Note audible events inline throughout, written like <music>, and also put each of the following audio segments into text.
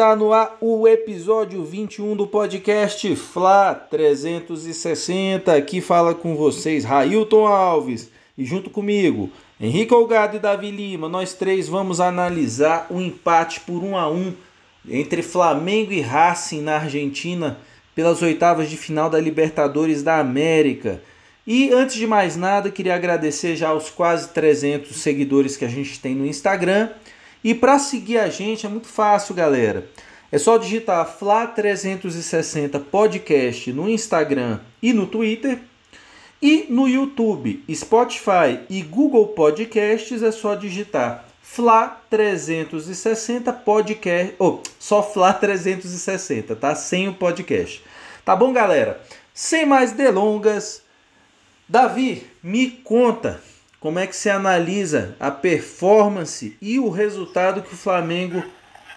Está no ar o episódio 21 do podcast Fla 360. Aqui fala com vocês Railton Alves e junto comigo Henrique Olgado e Davi Lima. Nós três vamos analisar o empate por 1 a 1 entre Flamengo e Racing na Argentina pelas oitavas de final da Libertadores da América. E antes de mais nada, queria agradecer já aos quase 300 seguidores que a gente tem no Instagram. E para seguir a gente é muito fácil, galera. É só digitar Fla360 Podcast no Instagram e no Twitter. E no YouTube, Spotify e Google Podcasts é só digitar Fla360 Podcast. Ou oh, só Fla360, tá? Sem o podcast. Tá bom, galera? Sem mais delongas, Davi, me conta como é que você analisa a performance e o resultado que o Flamengo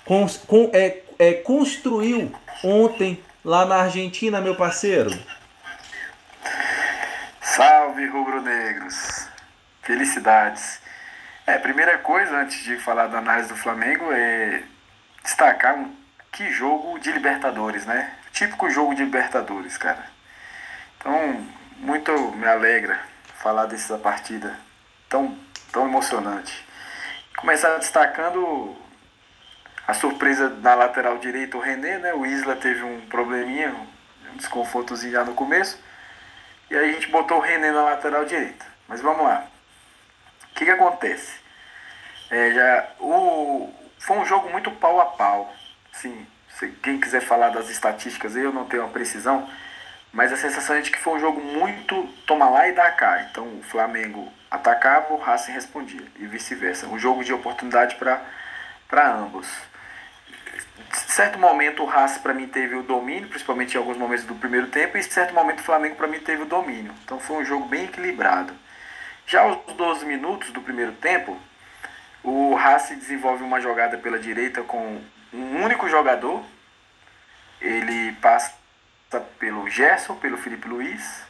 cons, com, é, é, construiu ontem lá na Argentina, meu parceiro. Salve, rubro-negros! Felicidades! É, primeira coisa, antes de falar da análise do Flamengo, é destacar um, que jogo de Libertadores, né? Típico jogo de Libertadores, cara. Então, muito me alegra falar dessa partida tão, tão emocionante. Começar destacando a surpresa na lateral direita, o René, né? O Isla teve um probleminha, um desconfortozinho já no começo. E aí a gente botou o René na lateral direita. Mas vamos lá. O que, que acontece? É, já, o, foi um jogo muito pau a pau. Sim, quem quiser falar das estatísticas, eu não tenho uma precisão. Mas a sensação é de que foi um jogo muito toma lá e dá cá. Então o Flamengo atacava, o Racing respondia e vice-versa. Um jogo de oportunidade para ambos. Certo momento o Racing para mim teve o domínio, principalmente em alguns momentos do primeiro tempo, e em certo momento o Flamengo para mim teve o domínio. Então foi um jogo bem equilibrado. Já aos 12 minutos do primeiro tempo, o Racing desenvolve uma jogada pela direita com um único jogador. Ele passa pelo Gerson, pelo Felipe Luiz.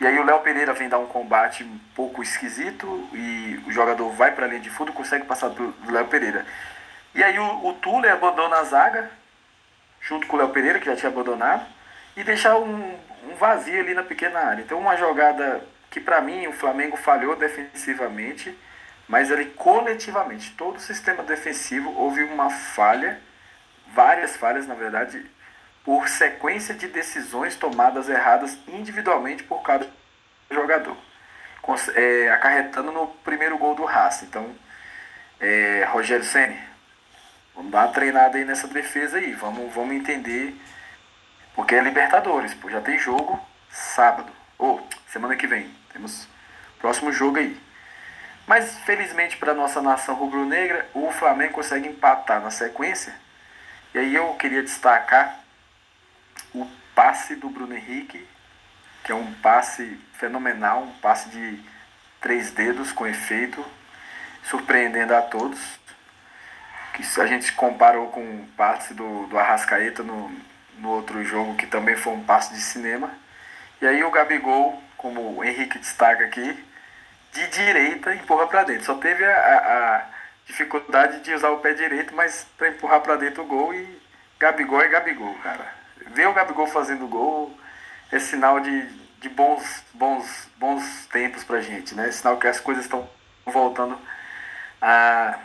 E aí o Léo Pereira vem dar um combate um pouco esquisito e o jogador vai para a linha de fundo consegue passar pelo Léo Pereira. E aí o, o Tule abandona a zaga, junto com o Léo Pereira, que já tinha abandonado, e deixar um, um vazio ali na pequena área. Então uma jogada que para mim o Flamengo falhou defensivamente, mas ali coletivamente, todo o sistema defensivo houve uma falha, várias falhas na verdade, por sequência de decisões tomadas erradas individualmente por cada jogador, é, acarretando no primeiro gol do Racing. Então, é, Rogério Senni, vamos dar uma treinada aí nessa defesa aí, vamos, vamos entender, porque é Libertadores, pô, já tem jogo sábado, ou semana que vem, temos próximo jogo aí. Mas felizmente para nossa nação rubro-negra, o Flamengo consegue empatar na sequência. E aí eu queria destacar passe do Bruno Henrique, que é um passe fenomenal, um passe de três dedos com efeito, surpreendendo a todos. Que a gente comparou com o passe do, do Arrascaeta no, no outro jogo, que também foi um passe de cinema. E aí o Gabigol, como o Henrique destaca aqui, de direita empurra para dentro. Só teve a, a, dificuldade de usar o pé direito, mas para empurrar para dentro o gol e Gabigol é Gabigol, cara ver o Gabigol fazendo gol é sinal de, de bons, bons, bons tempos pra gente, né? É sinal que as coisas estão voltando a,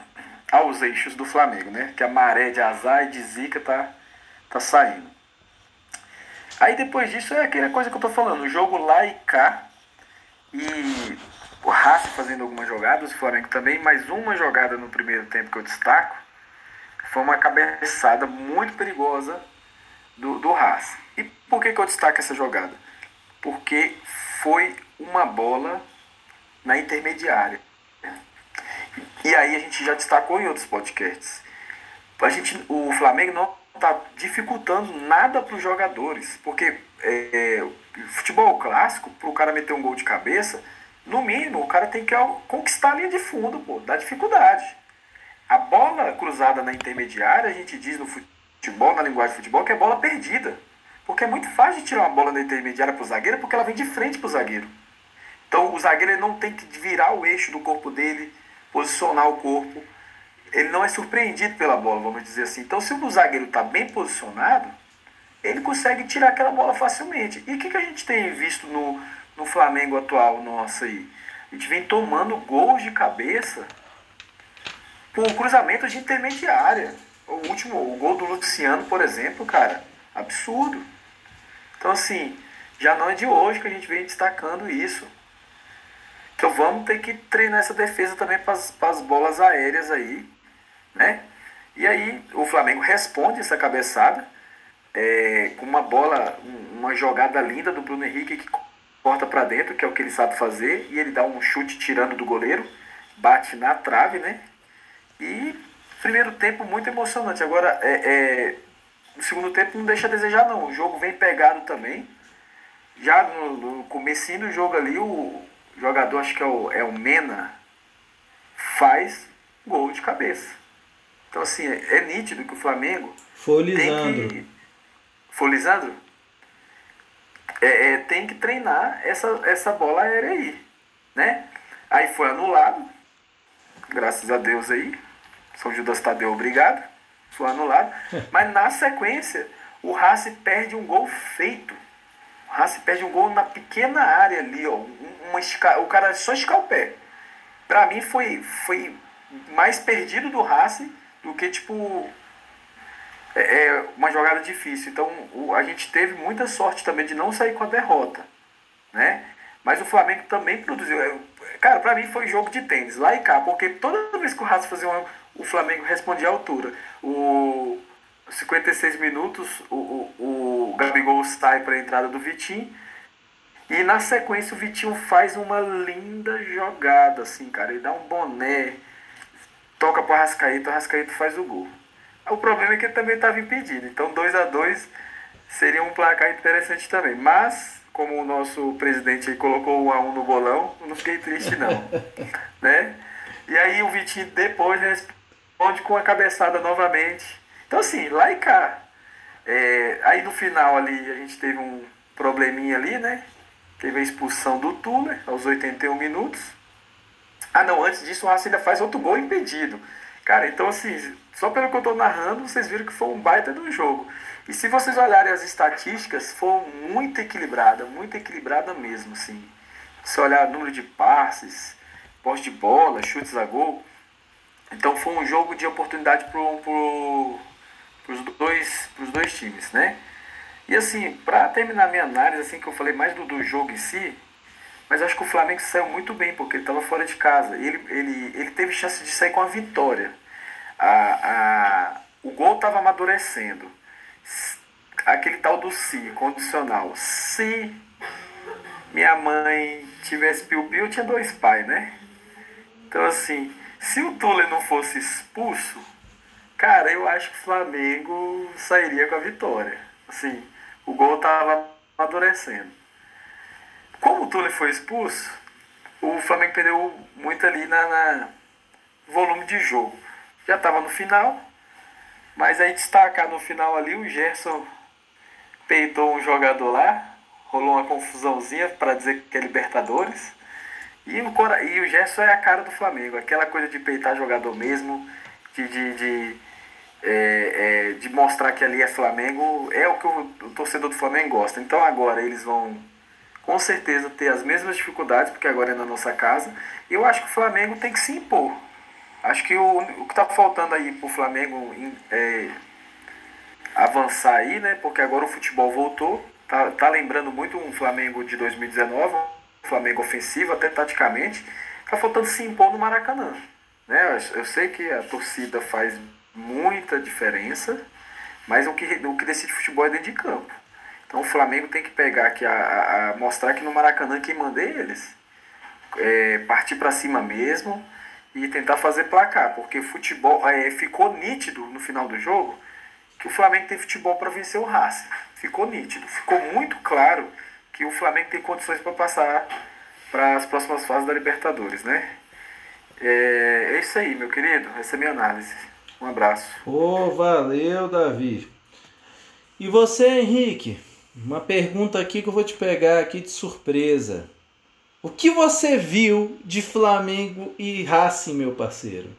aos eixos do Flamengo, né? Que a maré de azar e de zica tá, tá saindo. Aí depois disso é aquela coisa que eu tô falando, o jogo lá e cá e o Racing fazendo algumas jogadas, o Flamengo também, mais uma jogada no primeiro tempo que eu destaco, foi uma cabeçada muito perigosa do, do Haas. E por que, que eu destaco essa jogada? Porque foi uma bola na intermediária. E aí a gente já destacou em outros podcasts. A gente, o Flamengo não está dificultando nada para os jogadores. Porque é, futebol clássico, para o cara meter um gol de cabeça, no mínimo o cara tem que conquistar a linha de fundo, pô, dá dificuldade. A bola cruzada na intermediária, a gente diz no futebol futebol, na linguagem de futebol, que é bola perdida. Porque é muito fácil de tirar uma bola na intermediária para o zagueiro, porque ela vem de frente para o zagueiro. Então o zagueiro não tem que virar o eixo do corpo dele, posicionar o corpo. ele não é surpreendido pela bola, vamos dizer assim. Então, se o zagueiro está bem posicionado, ele consegue tirar aquela bola facilmente. E o que, que a gente tem visto no, no Flamengo atual nosso aí? A gente vem tomando gols de cabeça por cruzamento de intermediária. O último, o gol do Luciano, por exemplo, cara, absurdo. Então, assim, já não é de hoje que a gente vem destacando isso. Então vamos ter que treinar essa defesa também para as bolas aéreas aí, né? E aí o Flamengo responde essa cabeçada é, com uma bola, uma jogada linda do Bruno Henrique que corta para dentro, que é o que ele sabe fazer, e ele dá um chute tirando do goleiro, bate na trave, né? E primeiro tempo muito emocionante. Agora, é, é, no segundo tempo não deixa a desejar não. O jogo vem pegado também. Já no, no comecinho do jogo ali, o jogador, acho que é o, é o Mena, faz gol de cabeça. Então assim, é, é nítido que o Flamengo Foi o Lisandro. tem que. Foi o Lisandro? É, é, tem que treinar essa, essa bola aérea aí. Né? Aí foi anulado. Graças a Deus aí. São Judas Tadeu, obrigado. Foi anulado. <laughs> Mas na sequência, o Racing perde um gol feito. O Racing perde um gol na pequena área ali, ó. Uma esca... O cara só escar o pé. Pra mim foi, foi mais perdido do Racing do que, tipo, é, é uma jogada difícil. Então a gente teve muita sorte também de não sair com a derrota. Né? Mas o Flamengo também produziu. É, cara, pra mim foi jogo de tênis, lá e cá, porque toda vez que o Racing fazia uma, o Flamengo respondia à altura. O 56 minutos, o, o, o Gabigol sai para a entrada do Vitinho. E na sequência o Vitinho faz uma linda jogada, assim, cara. Ele dá um boné, toca para o Arrascaeta, o Arrascaeta faz o gol. O problema é que ele também estava impedido. Então 2 a 2 seria um placar interessante também. Mas, como o nosso presidente aí colocou o 1 a 1 no bolão, não fiquei triste não. <laughs> né? E aí o Vitinho depois responde com a cabeçada novamente. Então assim, lá e cá. É, aí no final ali a gente teve um probleminha ali, né? Teve a expulsão do Tuller aos 81 minutos. Ah não, antes disso o Racing ainda faz outro gol impedido. Cara, então assim, só pelo que eu estou narrando, vocês viram que foi um baita do jogo. E se vocês olharem as estatísticas, foi muito equilibrada, muito equilibrada mesmo, assim. Se olhar o número de passes, posse de bola, chutes a gol. Então foi um jogo de oportunidade para pro, os dois, dois times, né? E assim, para terminar minha análise, assim, que eu falei mais do, do jogo em si, mas acho que o Flamengo saiu muito bem, porque ele estava fora de casa. Ele, ele, ele teve chance de sair com a vitória. A, a, o gol estava amadurecendo. Aquele tal do si, condicional. Se minha mãe tivesse piu-piu, tinha dois pais, né? Então, assim, se o Tuller não fosse expulso, cara, eu acho que o Flamengo sairia com a vitória. Assim, o gol estava amadurecendo. Como o Tuller foi expulso, o Flamengo perdeu muito ali na, na volume de jogo. Já estava no final, mas aí destacar no final ali, o Gerson peitou um jogador lá, rolou uma confusãozinha para dizer que é Libertadores. E o, e o Gerson é a cara do Flamengo, aquela coisa de peitar jogador mesmo, de, de, de, é, é, de mostrar que ali é Flamengo, é o que o, o torcedor do Flamengo gosta. Então agora eles vão com certeza ter as mesmas dificuldades, porque agora é na nossa casa. E eu acho que o Flamengo tem que se impor. Acho que o, o que está faltando aí para o Flamengo é, avançar aí, né? Porque agora o futebol voltou. Tá, tá lembrando muito um Flamengo de 2019, um Flamengo ofensivo, até taticamente. Tá faltando se impor no Maracanã. Né? Eu, eu sei que a torcida faz muita diferença, mas o que, o que decide futebol é dentro de campo. Então o Flamengo tem que pegar aqui, a, a, a mostrar que no Maracanã quem manda é eles. É, partir para cima mesmo e tentar fazer placar, porque futebol é, ficou nítido no final do jogo que o Flamengo tem futebol para vencer o Racing. Ficou nítido, ficou muito claro que o Flamengo tem condições para passar para as próximas fases da Libertadores, né? É, é, isso aí, meu querido. Essa é a minha análise. Um abraço. Ô, oh, valeu, Davi. E você, Henrique? Uma pergunta aqui que eu vou te pegar aqui de surpresa. O que você viu de Flamengo e Racing, meu parceiro?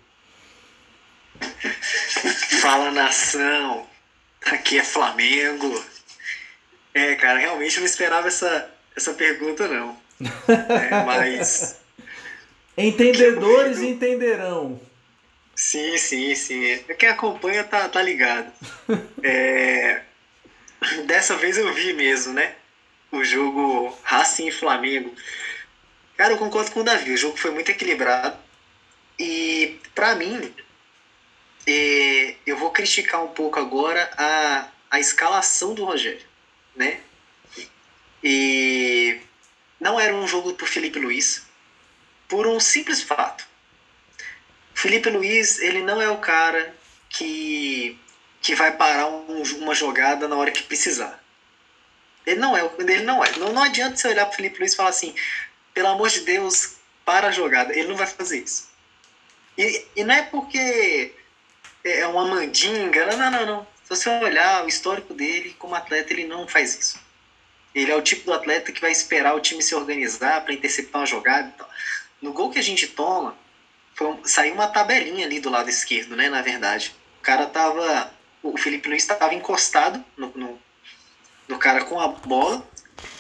Fala nação, aqui é Flamengo. É, cara, realmente não esperava essa, essa pergunta, não. É, <laughs> mas. Entendedores entenderão. Sim, sim, sim. Quem acompanha tá, tá ligado. <laughs> É, dessa vez eu vi mesmo, né? O jogo Racing e Flamengo. Cara, eu concordo com o Davi. O jogo foi muito equilibrado. E, para mim, é, eu vou criticar um pouco agora a, a escalação do Rogério, né? E não era um jogo pro Felipe Luiz, por um simples fato. Felipe Luiz, ele não é o cara que, que vai parar um, uma jogada na hora que precisar. Ele não é, ele não é. Não, não adianta você olhar pro Felipe Luiz e falar assim, pelo amor de Deus, para a jogada. Ele não vai fazer isso. E, e não é porque é uma mandinga, não, não, não, não. Se você olhar o histórico dele como atleta, ele não faz isso. Ele é o tipo do atleta que vai esperar o time se organizar para interceptar uma jogada e tal. No gol que a gente toma, foi, saiu uma tabelinha ali do lado esquerdo, né? Na verdade. O cara tava. O Felipe Luiz estava encostado no, no, no, cara com a bola.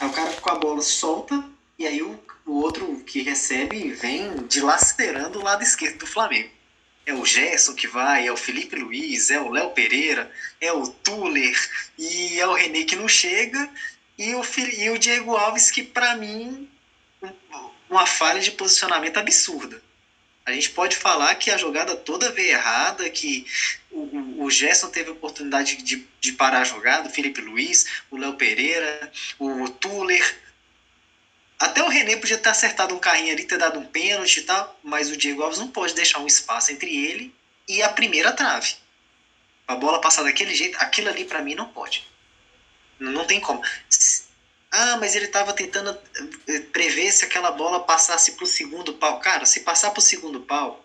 Aí o cara com a bola solta. E aí o, o outro que recebe vem dilacerando o lado esquerdo do Flamengo. É o Gerson que vai, é o Felipe Luiz, é o Léo Pereira, é o Tuller e é o René que não chega. E o, e o Diego Alves, que para mim, uma falha de posicionamento absurda. A gente pode falar que a jogada toda veio errada, que o, o Gerson teve oportunidade de, de parar a jogada, o Felipe Luiz, o Léo Pereira, o Tuller. Até o René podia ter acertado um carrinho ali, ter dado um pênalti e tal, mas o Diego Alves não pode deixar um espaço entre ele e a primeira trave. A bola passar daquele jeito, aquilo ali para mim não pode. Não tem como. Ah, mas ele estava tentando eh, prever se aquela bola passasse para o segundo pau. Cara, se passar para o segundo pau,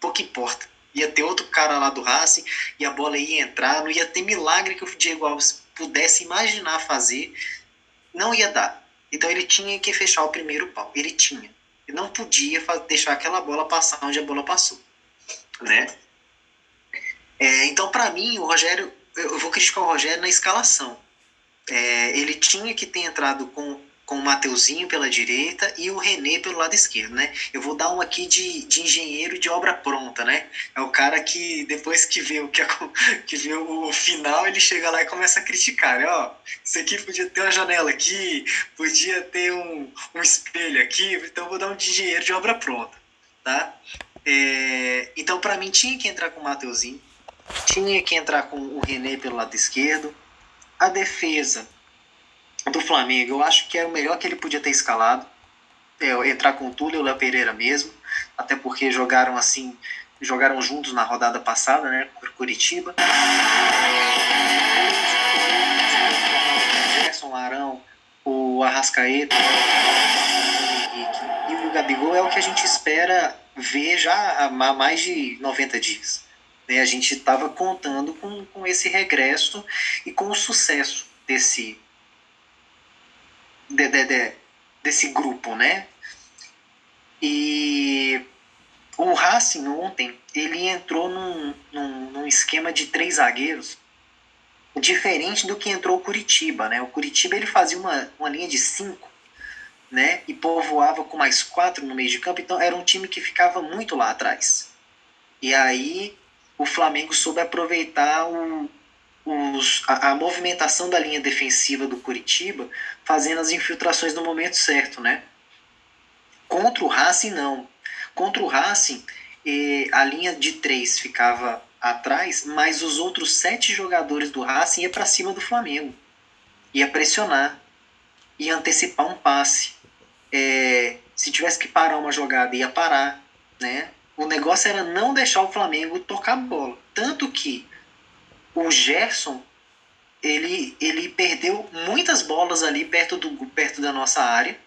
pouco importa. Ia ter outro cara lá do Racing e a bola ia entrar. Não ia ter milagre que o Diego Alves pudesse imaginar fazer. Não ia dar. Então ele tinha que fechar o primeiro pau. Ele tinha. Ele não podia deixar aquela bola passar onde a bola passou. Né? É, então, para mim, o Rogério. Eu vou criticar o Rogério na escalação é, ele tinha que ter entrado com, com o Mateuzinho pela direita e o René pelo lado esquerdo, né? Eu vou dar um aqui de, de engenheiro de obra pronta, né? É o cara que depois que vê o que, que vê o final, ele chega lá e começa a criticar, né? Ó, isso aqui podia ter uma janela aqui, podia ter um, um espelho aqui, então eu vou dar um de engenheiro de obra pronta, tá? É, então, para mim, tinha que entrar com o Mateuzinho, tinha que entrar com o René pelo lado esquerdo, a defesa do Flamengo, eu acho que era o melhor que ele podia ter escalado. É, entrar com o Túlio e o Léo Pereira mesmo, até porque jogaram assim, jogaram juntos na rodada passada, né, Curitiba. Gerson Larão, o Arrascaeta, o Henrique e o Gabigol é o que a gente espera ver já há mais de 90 dias. Né? A gente estava contando com, com esse regresso e com o sucesso desse, de, de, de, desse grupo, né? E o Racing ontem, ele entrou num, num, num, esquema de três zagueiros, diferente do que entrou o Curitiba, né? O Curitiba, ele fazia uma, uma linha de cinco, né? E povoava com mais quatro no meio de campo, então era um time que ficava muito lá atrás. E aí o Flamengo soube aproveitar o, os, a, a, movimentação da linha defensiva do Curitiba, fazendo as infiltrações no momento certo, né? Contra o Racing, não. Contra o Racing, eh, a linha de três ficava atrás, mas os outros sete jogadores do Racing iam para cima do Flamengo. Ia pressionar, ia antecipar um passe. É, se tivesse que parar uma jogada, ia parar, né? O negócio era não deixar o Flamengo tocar a bola. Tanto que o Gerson ele, ele perdeu muitas bolas ali perto, do, perto da nossa área,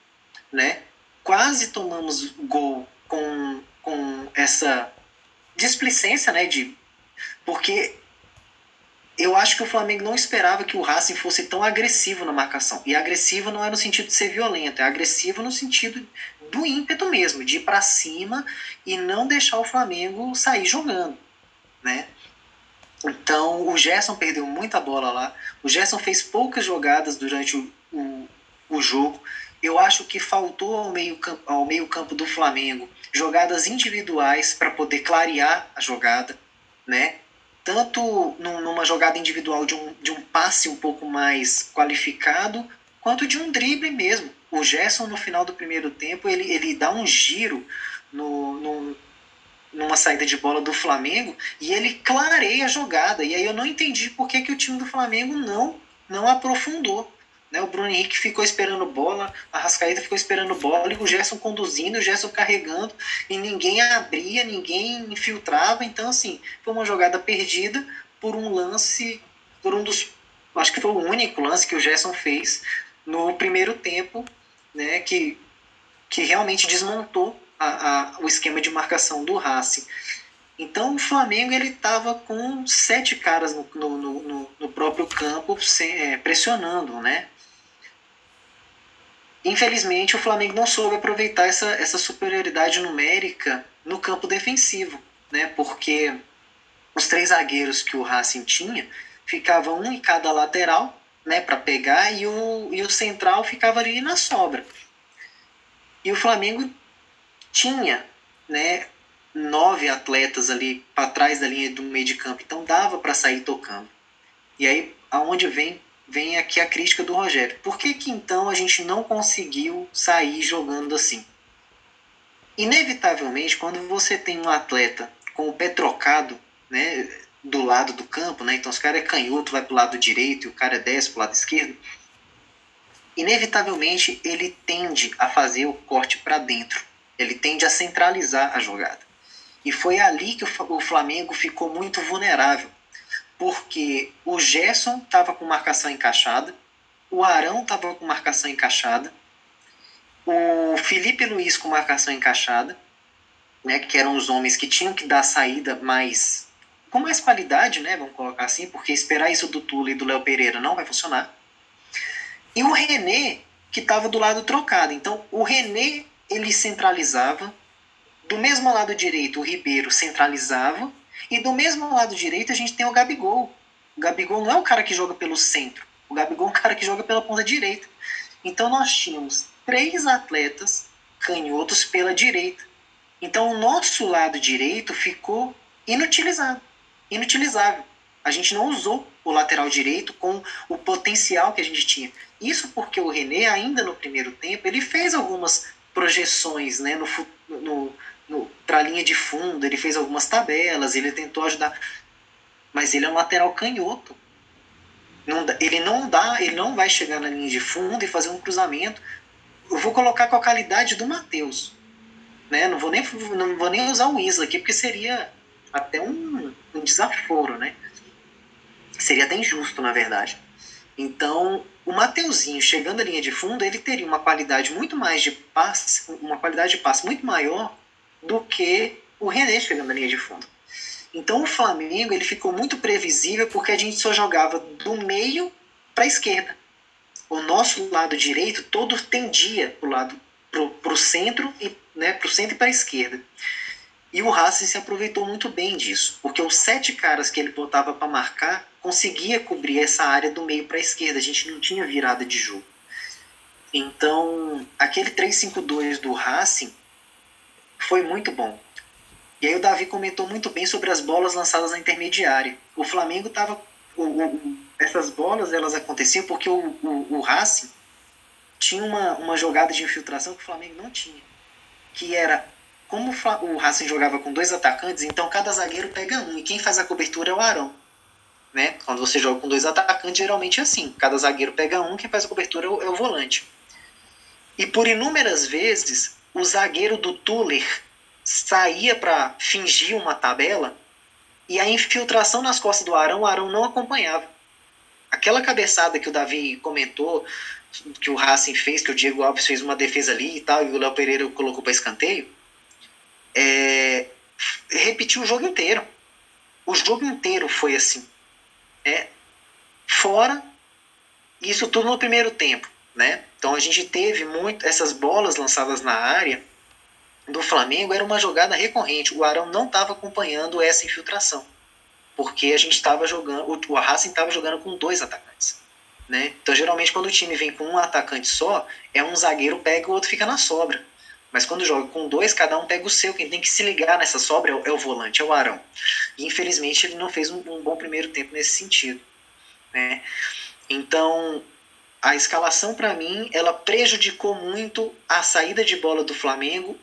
né? Quase tomamos gol com, com essa displicência, né? De, porque eu acho que o Flamengo não esperava que o Racing fosse tão agressivo na marcação. E agressivo não é no sentido de ser violento, é agressivo no sentido do ímpeto mesmo, de ir para cima e não deixar o Flamengo sair jogando. né? Então o Gerson perdeu muita bola lá. O Gerson fez poucas jogadas durante o, o, o jogo. Eu acho que faltou ao meio, ao meio campo do Flamengo jogadas individuais para poder clarear a jogada, né? Tanto numa jogada individual de um, de um passe um pouco mais qualificado, quanto de um drible mesmo. O Gerson, no final do primeiro tempo, ele, ele dá um giro no, no, numa saída de bola do Flamengo e ele clareia a jogada. E aí eu não entendi por que, que o time do Flamengo não, não aprofundou. Né? O Bruno Henrique ficou esperando bola, a Rascaída ficou esperando bola e o Gerson conduzindo, o Gerson carregando e ninguém abria, ninguém infiltrava. Então, assim, foi uma jogada perdida por um lance, por um dos. Acho que foi o único lance que o Gerson fez no primeiro tempo, né? Que, que realmente desmontou a, a, o esquema de marcação do Racing. Então o Flamengo ele estava com sete caras no, no, no, no próprio campo é, pressionando, né? Infelizmente o Flamengo não soube aproveitar essa, essa superioridade numérica no campo defensivo, né? Porque os três zagueiros que o Racing tinha ficavam um em cada lateral, né, para pegar e o, e o central ficava ali na sobra. E o Flamengo tinha né, nove atletas ali para trás da linha do meio de campo, então dava para sair tocando. E aí, aonde vem vem aqui a crítica do Rogério. Por que, que então a gente não conseguiu sair jogando assim? Inevitavelmente, quando você tem um atleta com o pé trocado, né, do lado do campo, né, então se o cara é canhoto, vai para o lado direito e o cara é destro para o lado esquerdo, inevitavelmente ele tende a fazer o corte para dentro. Ele tende a centralizar a jogada. E foi ali que o Flamengo ficou muito vulnerável, porque o Gerson estava com marcação encaixada, o Arão estava com marcação encaixada, o Felipe Luiz com marcação encaixada, né, que eram os homens que tinham que dar saída mais com mais qualidade, né, vamos colocar assim, porque esperar isso do Tula e do Léo Pereira não vai funcionar. E o René, que estava do lado trocado. Então, o René ele centralizava. Do mesmo lado direito, o Ribeiro centralizava. E do mesmo lado direito, a gente tem o Gabigol. O Gabigol não é o cara que joga pelo centro. O Gabigol é o cara que joga pela ponta direita. Então nós tínhamos três atletas canhotos pela direita. Então o nosso lado direito ficou inutilizado, inutilizável. A gente não usou o lateral direito com o potencial que a gente tinha. Isso porque o René, ainda no primeiro tempo, ele fez algumas projeções né, no, no, no, para a linha de fundo, ele fez algumas tabelas, ele tentou ajudar. Mas ele é um lateral canhoto. Não, ele não dá, ele não vai chegar na linha de fundo e fazer um cruzamento. Eu vou colocar com a qualidade do Matheus. Né? Não, vou nem, não vou nem usar o Isla aqui, porque seria até um, um desaforo. Né? Seria até injusto, na verdade. Então, o Mateuzinho chegando à linha de fundo, ele teria uma qualidade muito mais de passe, uma qualidade de passe muito maior do que o René chegando à linha de fundo. Então o Flamengo ele ficou muito previsível porque a gente só jogava do meio para a esquerda. O nosso lado direito todo tendia para o lado pro, centro e né, pro centro e para a esquerda. E o Racing se aproveitou muito bem disso, porque os sete caras que ele botava para marcar conseguia cobrir essa área do meio para a esquerda. A gente não tinha virada de jogo. Então, aquele 3-5-2 do Racing foi muito bom. E aí o Davi comentou muito bem sobre as bolas lançadas na intermediária. O Flamengo estava... essas bolas elas aconteciam porque o, o, o Racing tinha uma, uma jogada de infiltração que o Flamengo não tinha. Que era como o Racing jogava com dois atacantes, então cada zagueiro pega um e quem faz a cobertura é o Arão. Né? Quando você joga com dois atacantes, geralmente é assim: cada zagueiro pega um, quem faz a cobertura é o, é volante. E por inúmeras vezes, o zagueiro do Tuller saía para fingir uma tabela e a infiltração nas costas do Arão, o Arão não acompanhava. Aquela cabeçada que o Davi comentou, que o Racing fez, que o Diego Alves fez uma defesa ali e tal, e o Léo Pereira colocou para escanteio, é, repetiu o jogo inteiro. O jogo inteiro foi assim. É, fora isso tudo no primeiro tempo. Né? Então a gente teve muito essas bolas lançadas na área do Flamengo era uma jogada recorrente. O Arão não estava acompanhando essa infiltração. porque a gente estava jogando, o, Racing estava jogando com dois atacantes. Né? Então, geralmente, quando o time vem com um atacante só, é um zagueiro pega e o outro fica na sobra. Mas quando joga com dois, cada um pega o seu. Quem tem que se ligar nessa sobra é o, é o volante, é o Arão. E, infelizmente, ele não fez um, um bom primeiro tempo nesse sentido. Né? Então, a escalação, para mim, ela prejudicou muito a saída de bola do Flamengo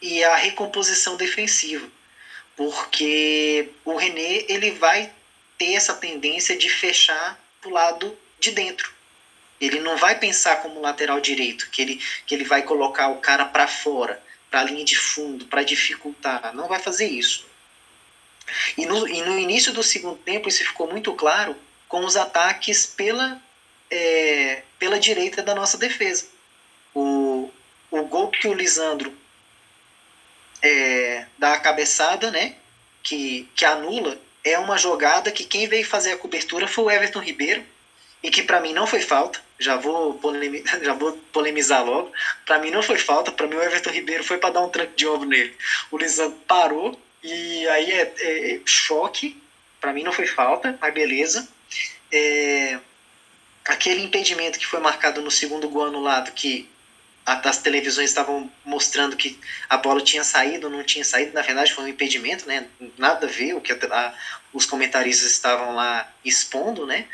e a recomposição defensiva porque o René ele vai ter essa tendência de fechar pro lado de dentro. Ele não vai pensar como lateral direito, que ele, que ele vai colocar o cara para fora, para a linha de fundo, para dificultar. Não vai fazer isso. E no, e no início do segundo tempo isso ficou muito claro com os ataques pela, é, pela direita da nossa defesa. O, o gol que o Lisandro é, da cabeçada, né? Que, que anula, é uma jogada que quem veio fazer a cobertura foi o Everton Ribeiro, e que para mim não foi falta. Já vou, polemizar, <laughs> já vou polemizar logo. Para mim não foi falta, para mim o Everton Ribeiro foi para dar um tranco de ombro nele. O Lisandro parou, e aí é, é, é choque. Para mim não foi falta, mas beleza. É, aquele impedimento que foi marcado no segundo gol anulado, que as televisões estavam mostrando que a bola tinha saído não tinha saído, na verdade foi um impedimento, né? Nada a ver o que a, a, os comentaristas estavam lá expondo, né?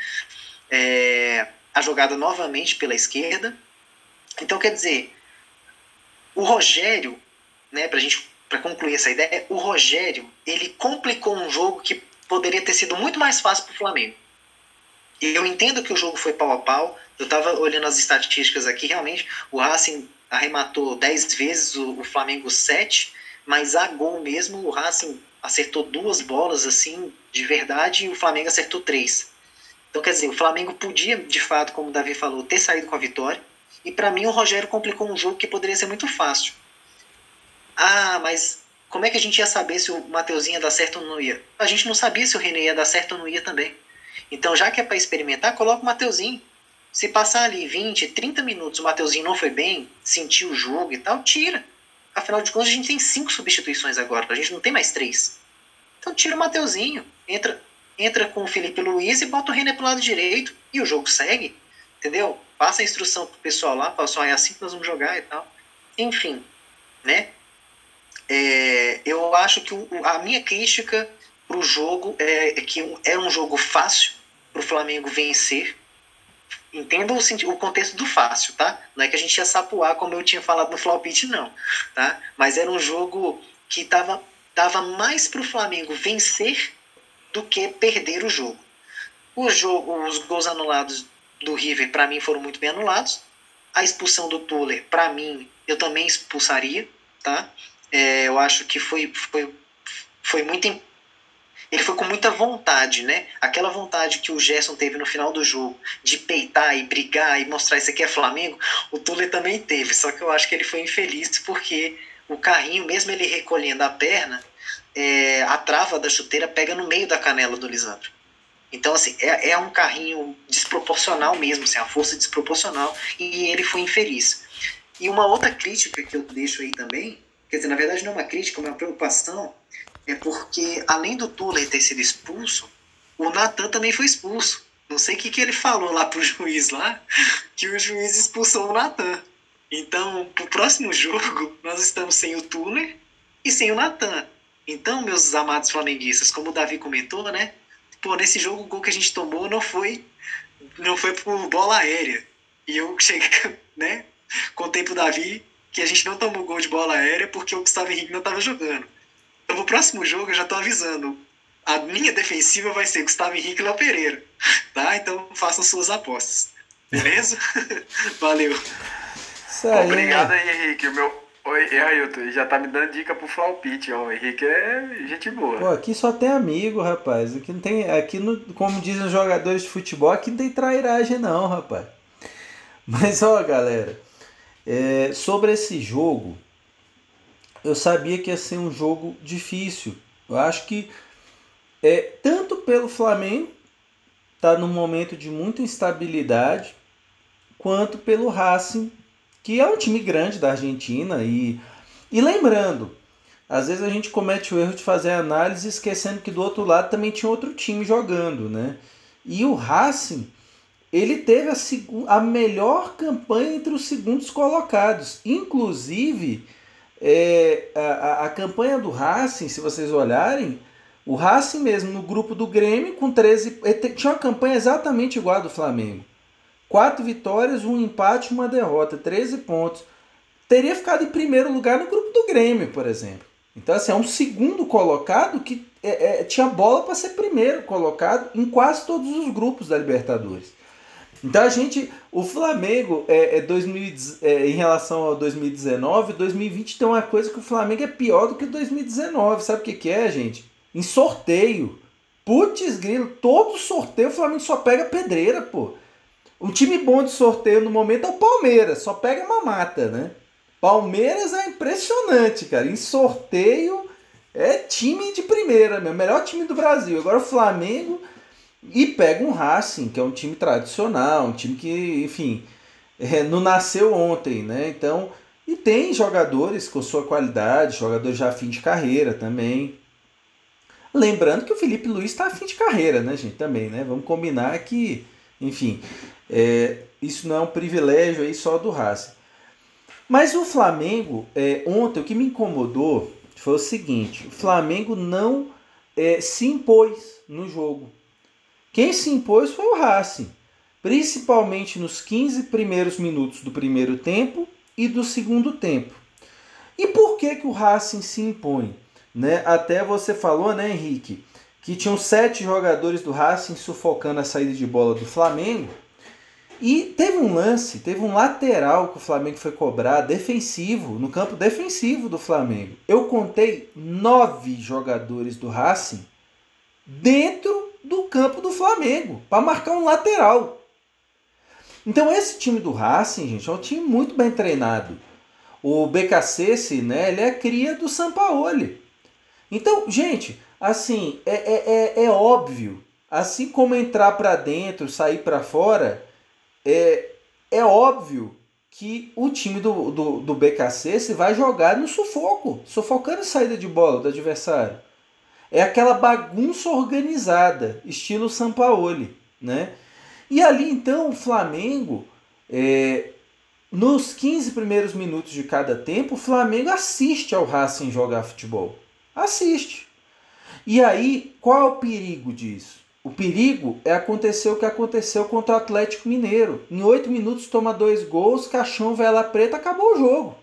É, a jogada novamente pela esquerda. Então, quer dizer, o Rogério, né, pra gente para concluir essa ideia, o Rogério, ele complicou um jogo que poderia ter sido muito mais fácil para o Flamengo. Eu entendo que o jogo foi pau a pau, eu estava olhando as estatísticas aqui, realmente, o Racing arrematou 10 vezes, o, Flamengo 7, mas a gol mesmo, o Racing acertou duas bolas, assim, de verdade, e o Flamengo acertou três. Então, quer dizer, o Flamengo podia, de fato, como o Davi falou, ter saído com a vitória, e para mim o Rogério complicou um jogo que poderia ser muito fácil. Ah, mas como é que a gente ia saber se o Mateuzinho ia dar certo ou não ia? A gente não sabia se o René ia dar certo ou não ia também. Então, já que é para experimentar, coloca o Mateuzinho. Se passar ali 20, 30 minutos o Mateuzinho não foi bem, sentiu o jogo e tal, tira. Afinal de contas, a gente tem cinco substituições agora, a gente não tem mais três. Então tira o Mateuzinho, entra, entra com o Felipe Luiz e bota o René pro lado direito e o jogo segue. Entendeu? Passa a instrução pro pessoal lá, pessoal, é assim que nós vamos jogar e tal. Enfim, né? É, eu acho que o, a minha crítica pro jogo é, é que era um jogo fácil pro Flamengo vencer entenda o, o contexto do fácil, tá? Não é que a gente ia sapuar, como eu tinha falado no Flopit, não, tá? Mas era um jogo que tava, tava mais pro Flamengo vencer do que perder o jogo. O jogo, os gols anulados do River, para mim, foram muito bem anulados. A expulsão do Tuller, para mim, eu também expulsaria, tá? É, eu acho que foi, foi, foi muito ele foi com muita vontade, né? Aquela vontade que o Gerson teve no final do jogo de peitar e brigar e mostrar isso aqui é Flamengo, o Tule também teve. Só que eu acho que ele foi infeliz porque o carrinho, mesmo ele recolhendo a perna, é, a trava da chuteira pega no meio da canela do Lisandro. Então, assim, é, é um carrinho desproporcional mesmo, assim, a força desproporcional, e ele foi infeliz. E uma outra crítica que eu deixo aí também, quer dizer, na verdade não é uma crítica, é uma preocupação, é porque, além do Tuller ter sido expulso, o Natan também foi expulso. Não sei o que, que ele falou lá pro <laughs> juiz lá, que o juiz expulsou o Natan. Então, pro próximo jogo, nós estamos sem o Tuller e sem o Natan. Então, meus amados flamenguistas, como o Davi comentou, né? Pô, nesse jogo o gol que a gente tomou não foi não foi por bola aérea. E eu <laughs> cheguei, né? Contei pro Davi que a gente não tomou gol de bola aérea porque o Gustavo Henrique não estava jogando. Então, no próximo jogo, eu já tô avisando. A minha defensiva vai ser Gustavo Henrique e Léo Pereira. Tá? Então, façam suas apostas. Beleza? <laughs> Valeu. Aí, Obrigado aí, Henrique. O meu, Oi, Ailton, já tá me dando dica pro Flaupite, ó. O Henrique é gente boa. Pô, aqui só tem amigo, rapaz. Aqui não tem. Aqui, no, como dizem os jogadores de futebol, aqui não tem trairagem, não, rapaz. Mas, ó, galera, é, sobre esse jogo, eu sabia que ia ser um jogo difícil. Eu acho que é tanto pelo Flamengo tá num momento de muita instabilidade, quanto pelo Racing, que é um time grande da Argentina e e lembrando, às vezes a gente comete o erro de fazer análise esquecendo que do outro lado também tinha outro time jogando, né? E o Racing, ele teve a, a melhor campanha entre os segundos colocados. Inclusive, é, a, a campanha do Racing, se vocês olharem, o Racing mesmo no grupo do Grêmio com 13. Tinha uma campanha exatamente igual a do Flamengo. Quatro vitórias, um empate, uma derrota, 13 pontos. Teria ficado em primeiro lugar no grupo do Grêmio, por exemplo. Então, assim, é um segundo colocado que é, é, tinha bola para ser primeiro colocado em quase todos os grupos da Libertadores. Então a gente, o Flamengo é, é 2000, é, em relação ao 2019, 2020 tem uma coisa que o Flamengo é pior do que 2019. Sabe o que, que é, gente? Em sorteio. Putz, grilo, todo sorteio o Flamengo só pega pedreira, pô. Um time bom de sorteio no momento é o Palmeiras, só pega mamata, né? Palmeiras é impressionante, cara. Em sorteio é time de primeira, meu melhor time do Brasil. Agora o Flamengo e pega um Racing, que é um time tradicional, um time que, enfim, é, não nasceu ontem, né? Então, e tem jogadores com sua qualidade, jogadores já fim de carreira também. Lembrando que o Felipe Luiz está a fim de carreira, né, gente? Também, né? Vamos combinar que, enfim, é, isso não é um privilégio aí só do Racing. Mas o Flamengo, é, ontem, o que me incomodou foi o seguinte: o Flamengo não é, se impôs no jogo. Quem se impôs foi o Racing, principalmente nos 15 primeiros minutos do primeiro tempo e do segundo tempo. E por que, que o Racing se impõe? Né? Até você falou, né, Henrique, que tinham sete jogadores do Racing sufocando a saída de bola do Flamengo. E teve um lance, teve um lateral que o Flamengo foi cobrar, defensivo, no campo defensivo do Flamengo. Eu contei nove jogadores do Racing dentro do campo do Flamengo para marcar um lateral. Então esse time do Racing, gente, é um time muito bem treinado. O BKC, né, ele é cria do Sampaoli. Então, gente, assim, é, é, é, é óbvio, assim como entrar para dentro, sair para fora, é, é óbvio que o time do, do, do BKC se vai jogar no sufoco, sufocando a saída de bola do adversário. É aquela bagunça organizada, estilo Sampaoli, né? E ali então o Flamengo, é, nos 15 primeiros minutos de cada tempo, o Flamengo assiste ao Racing jogar futebol. Assiste. E aí, qual é o perigo disso? O perigo é acontecer o que aconteceu contra o Atlético Mineiro. Em oito minutos toma dois gols, caixão, vela preta, acabou o jogo.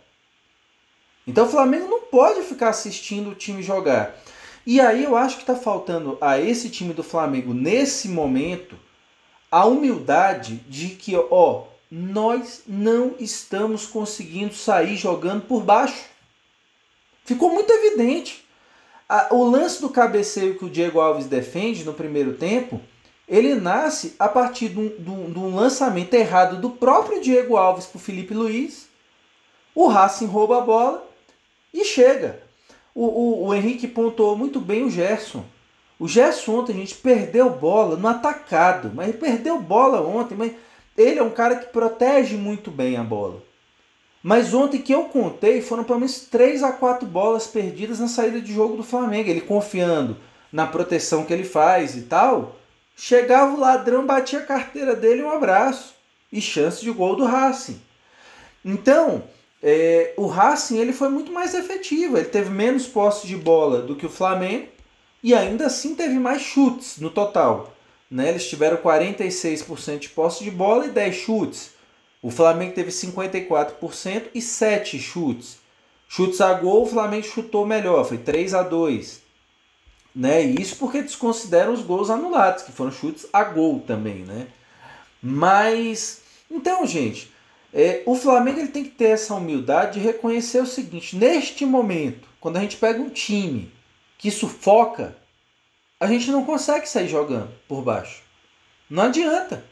Então o Flamengo não pode ficar assistindo o time jogar. E aí eu acho que está faltando a esse time do Flamengo, nesse momento, a humildade de que, ó, nós não estamos conseguindo sair jogando por baixo. Ficou muito evidente o lance do cabeceio que o Diego Alves defende no primeiro tempo, ele nasce a partir de um, de um, de um lançamento errado do próprio Diego Alves para o Felipe Luiz. O Racing rouba a bola e chega. O, o, o Henrique pontuou muito bem o Gerson. O Gerson ontem, a gente perdeu bola no atacado, mas perdeu bola ontem, mas ele é um cara que protege muito bem a bola. Mas ontem que eu contei foram pelo menos 3 a 4 bolas perdidas na saída de jogo do Flamengo. Ele confiando na proteção que ele faz e tal. Chegava o ladrão, batia a carteira dele um abraço. E chance de gol do Racing. Então, é, o Racing ele foi muito mais efetivo. Ele teve menos posse de bola do que o Flamengo. E ainda assim teve mais chutes no total. Né? Eles tiveram 46% de posse de bola e 10 chutes. O Flamengo teve 54% e 7 chutes. Chutes a gol, o Flamengo chutou melhor, foi 3 a 2. Né? Isso porque desconsideram os gols anulados, que foram chutes a gol também, né? Mas então, gente, é, o Flamengo ele tem que ter essa humildade de reconhecer o seguinte: neste momento, quando a gente pega um time que sufoca, a gente não consegue sair jogando por baixo. Não adianta.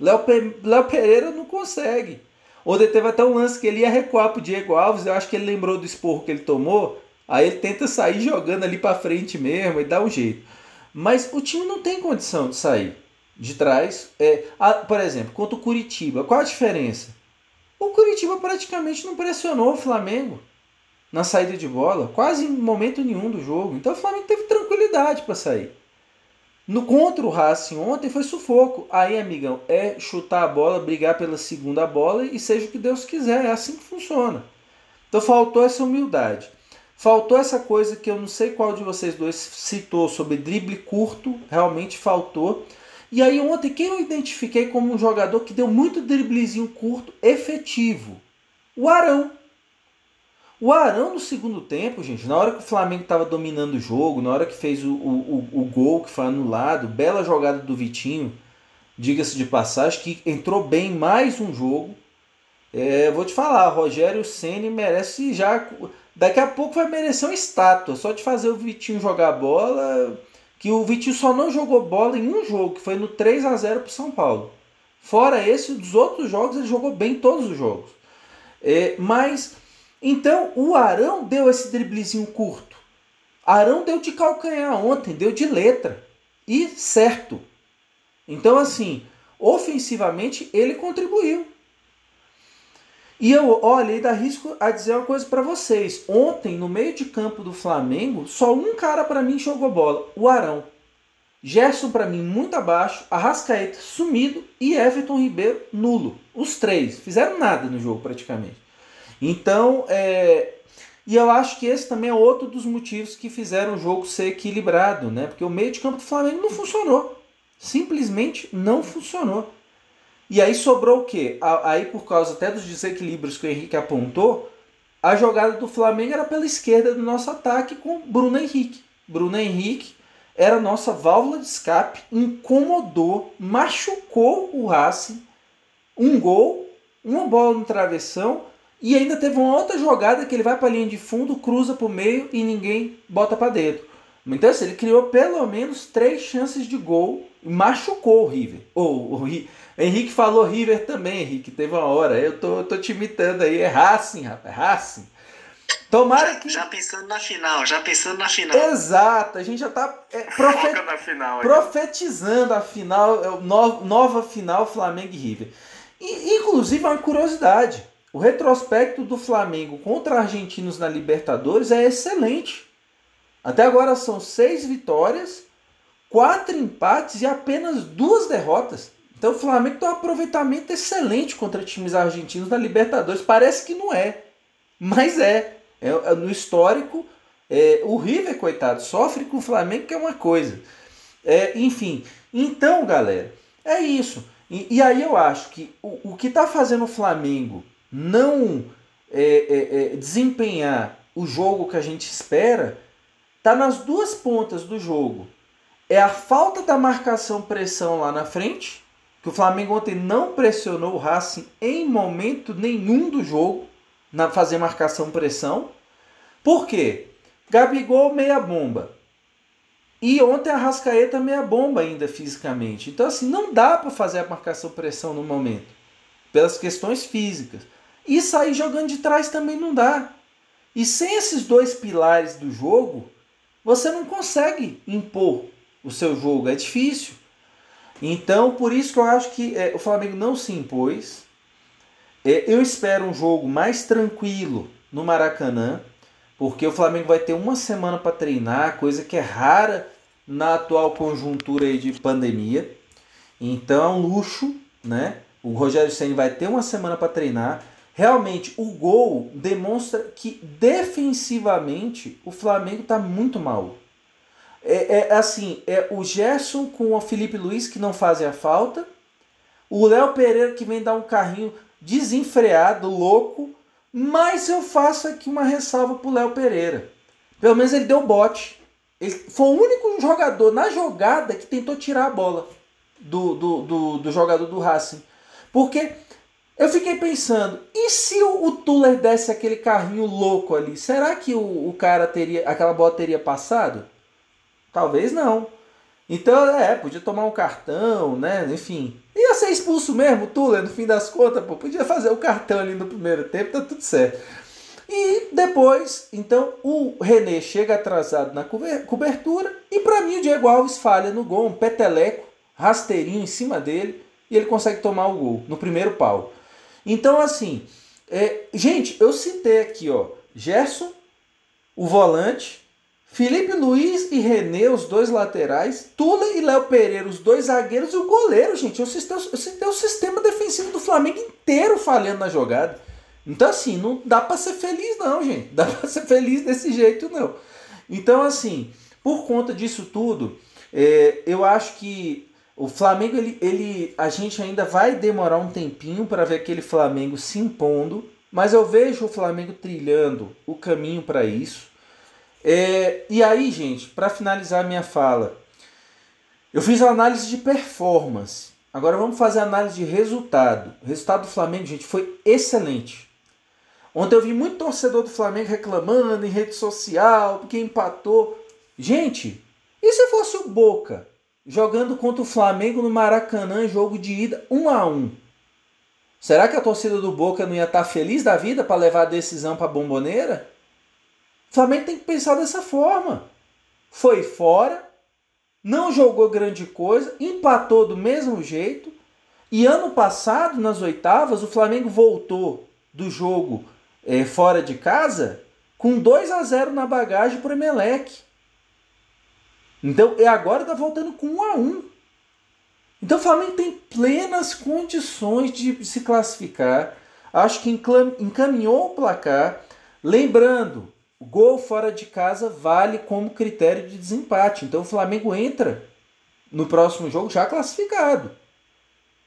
Léo, Pereira não consegue. Ontem teve até um lance que ele ia recuar pro Diego Alves, eu acho que ele lembrou do esporro que ele tomou, aí ele tenta sair jogando ali para frente mesmo e dá um jeito. Mas o time não tem condição de sair de trás. É, a, por exemplo, contra o Curitiba, qual a diferença? O Curitiba praticamente não pressionou o Flamengo. na saída de bola, quase em momento nenhum do jogo. Então o Flamengo teve tranquilidade para sair. No contra o Racing ontem foi sufoco. Aí, amigão, é chutar a bola, brigar pela segunda bola e seja o que Deus quiser. É assim que funciona. Então faltou essa humildade. Faltou essa coisa que eu não sei qual de vocês dois citou sobre drible curto, realmente faltou. E aí ontem quem eu identifiquei como um jogador que deu muito driblezinho curto efetivo? O Arão. O Arão no segundo tempo, gente, na hora que o Flamengo estava dominando o jogo, na hora que fez o, o, o, gol que foi anulado, bela jogada do Vitinho, diga-se de passagem, que entrou bem mais um jogo. É, vou te falar, Rogério Ceni merece já. Daqui a pouco vai merecer uma estátua, só de fazer o Vitinho jogar bola. Que o Vitinho só não jogou bola em um jogo, que foi no 3 a 0 para São Paulo. Fora esse, dos outros jogos, ele jogou bem todos os jogos. É, mas então o Arão deu esse driblezinho curto. Arão deu de calcanhar ontem, deu de letra. E certo. Então, assim, ofensivamente ele contribuiu. E eu, olha, ainda arrisco a dizer uma coisa para vocês. Ontem, no meio de campo do Flamengo, só um cara para mim jogou bola, o Arão. Gerson para mim muito abaixo, Arrascaeta sumido e Everton Ribeiro nulo. Os três fizeram nada no jogo praticamente. Então, é, e eu acho que esse também é outro dos motivos que fizeram o jogo ser equilibrado, né? Porque o meio de campo do Flamengo não funcionou. Simplesmente não funcionou. E aí sobrou o quê? Aí, por causa até dos desequilíbrios que o Henrique apontou, a jogada do Flamengo era pela esquerda do nosso ataque com Bruno Henrique. Bruno Henrique era a nossa válvula de escape, incomodou, machucou o Racing. Um gol, uma bola no travessão e ainda teve uma outra jogada que ele vai para a linha de fundo, cruza para o meio e ninguém bota para dentro. Então assim, ele criou pelo menos três chances de gol e machucou o River. Ou o Henrique falou River também, Henrique, teve uma hora. Eu tô, tô te imitando aí, é Racing, rapaz, é Racing. Tomara que. Já pensando na final, já pensando na final. Exato, a gente já tá é, profe... final, profetizando a final, é, nova final Flamengo e River. E, inclusive, uma curiosidade: o retrospecto do Flamengo contra argentinos na Libertadores é excelente. Até agora são seis vitórias, quatro empates e apenas duas derrotas. Então o Flamengo tem um aproveitamento excelente contra times argentinos na Libertadores. Parece que não é, mas é. é, é no histórico, é, o River, coitado, sofre com o Flamengo, que é uma coisa. É, enfim, então, galera, é isso. E, e aí eu acho que o, o que está fazendo o Flamengo não é, é, é, desempenhar o jogo que a gente espera, tá nas duas pontas do jogo. É a falta da marcação pressão lá na frente, que o Flamengo ontem não pressionou o Racing em momento nenhum do jogo na fazer marcação pressão. Por quê? Gabigol meia bomba. E ontem a Rascaeta meia bomba ainda fisicamente. Então assim, não dá para fazer a marcação pressão no momento, pelas questões físicas. E sair jogando de trás também não dá. E sem esses dois pilares do jogo, você não consegue impor o seu jogo. É difícil. Então, por isso que eu acho que é, o Flamengo não se impôs. É, eu espero um jogo mais tranquilo no Maracanã, porque o Flamengo vai ter uma semana para treinar, coisa que é rara na atual conjuntura de pandemia. Então é um luxo, né? O Rogério Senna vai ter uma semana para treinar. Realmente, o gol demonstra que defensivamente o Flamengo está muito mal. É, é, assim, é o Gerson com o Felipe Luiz que não fazem a falta, o Léo Pereira que vem dar um carrinho desenfreado, louco, mas eu faço aqui uma ressalva pro Léo Pereira. Pelo menos ele deu bote. Ele foi o único jogador na jogada que tentou tirar a bola do, do, do, do jogador do Racing. Porque eu fiquei pensando, e se o, o Tuller desse aquele carrinho louco ali? Será que o, o cara teria. aquela bola teria passado? Talvez não. Então, é, podia tomar um cartão, né? Enfim. Ia ser expulso mesmo, Tuller, no fim das contas, pô. Podia fazer o cartão ali no primeiro tempo, tá tudo certo. E depois, então, o René chega atrasado na cobertura. E para mim, o Diego Alves falha no gol, um peteleco, rasteirinho em cima dele. E ele consegue tomar o gol no primeiro pau. Então, assim, é, gente, eu citei aqui, ó, Gerson o volante, Felipe Luiz e René, os dois laterais, Tula e Léo Pereira, os dois zagueiros e o goleiro, gente. Eu citei, eu citei o sistema defensivo do Flamengo inteiro falhando na jogada. Então, assim, não dá para ser feliz, não, gente. Dá para ser feliz desse jeito, não. Então, assim, por conta disso tudo, é, eu acho que o Flamengo, ele, ele, a gente ainda vai demorar um tempinho para ver aquele Flamengo se impondo, mas eu vejo o Flamengo trilhando o caminho para isso. É, e aí, gente, para finalizar a minha fala, eu fiz a análise de performance. Agora vamos fazer análise de resultado. O resultado do Flamengo, gente, foi excelente. Ontem eu vi muito torcedor do Flamengo reclamando em rede social porque empatou. Gente, e se fosse o Boca jogando contra o Flamengo no Maracanã, jogo de ida 1 a 1 Será que a torcida do Boca não ia estar feliz da vida para levar a decisão para a bomboneira? O Flamengo tem que pensar dessa forma. Foi fora, não jogou grande coisa, empatou do mesmo jeito. E ano passado, nas oitavas, o Flamengo voltou do jogo é, fora de casa com 2 a 0 na bagagem para o Emelec. Então, e agora está voltando com 1 a 1 Então o Flamengo tem plenas condições de se classificar. Acho que encaminhou o placar. Lembrando, o gol fora de casa vale como critério de desempate. Então o Flamengo entra no próximo jogo já classificado.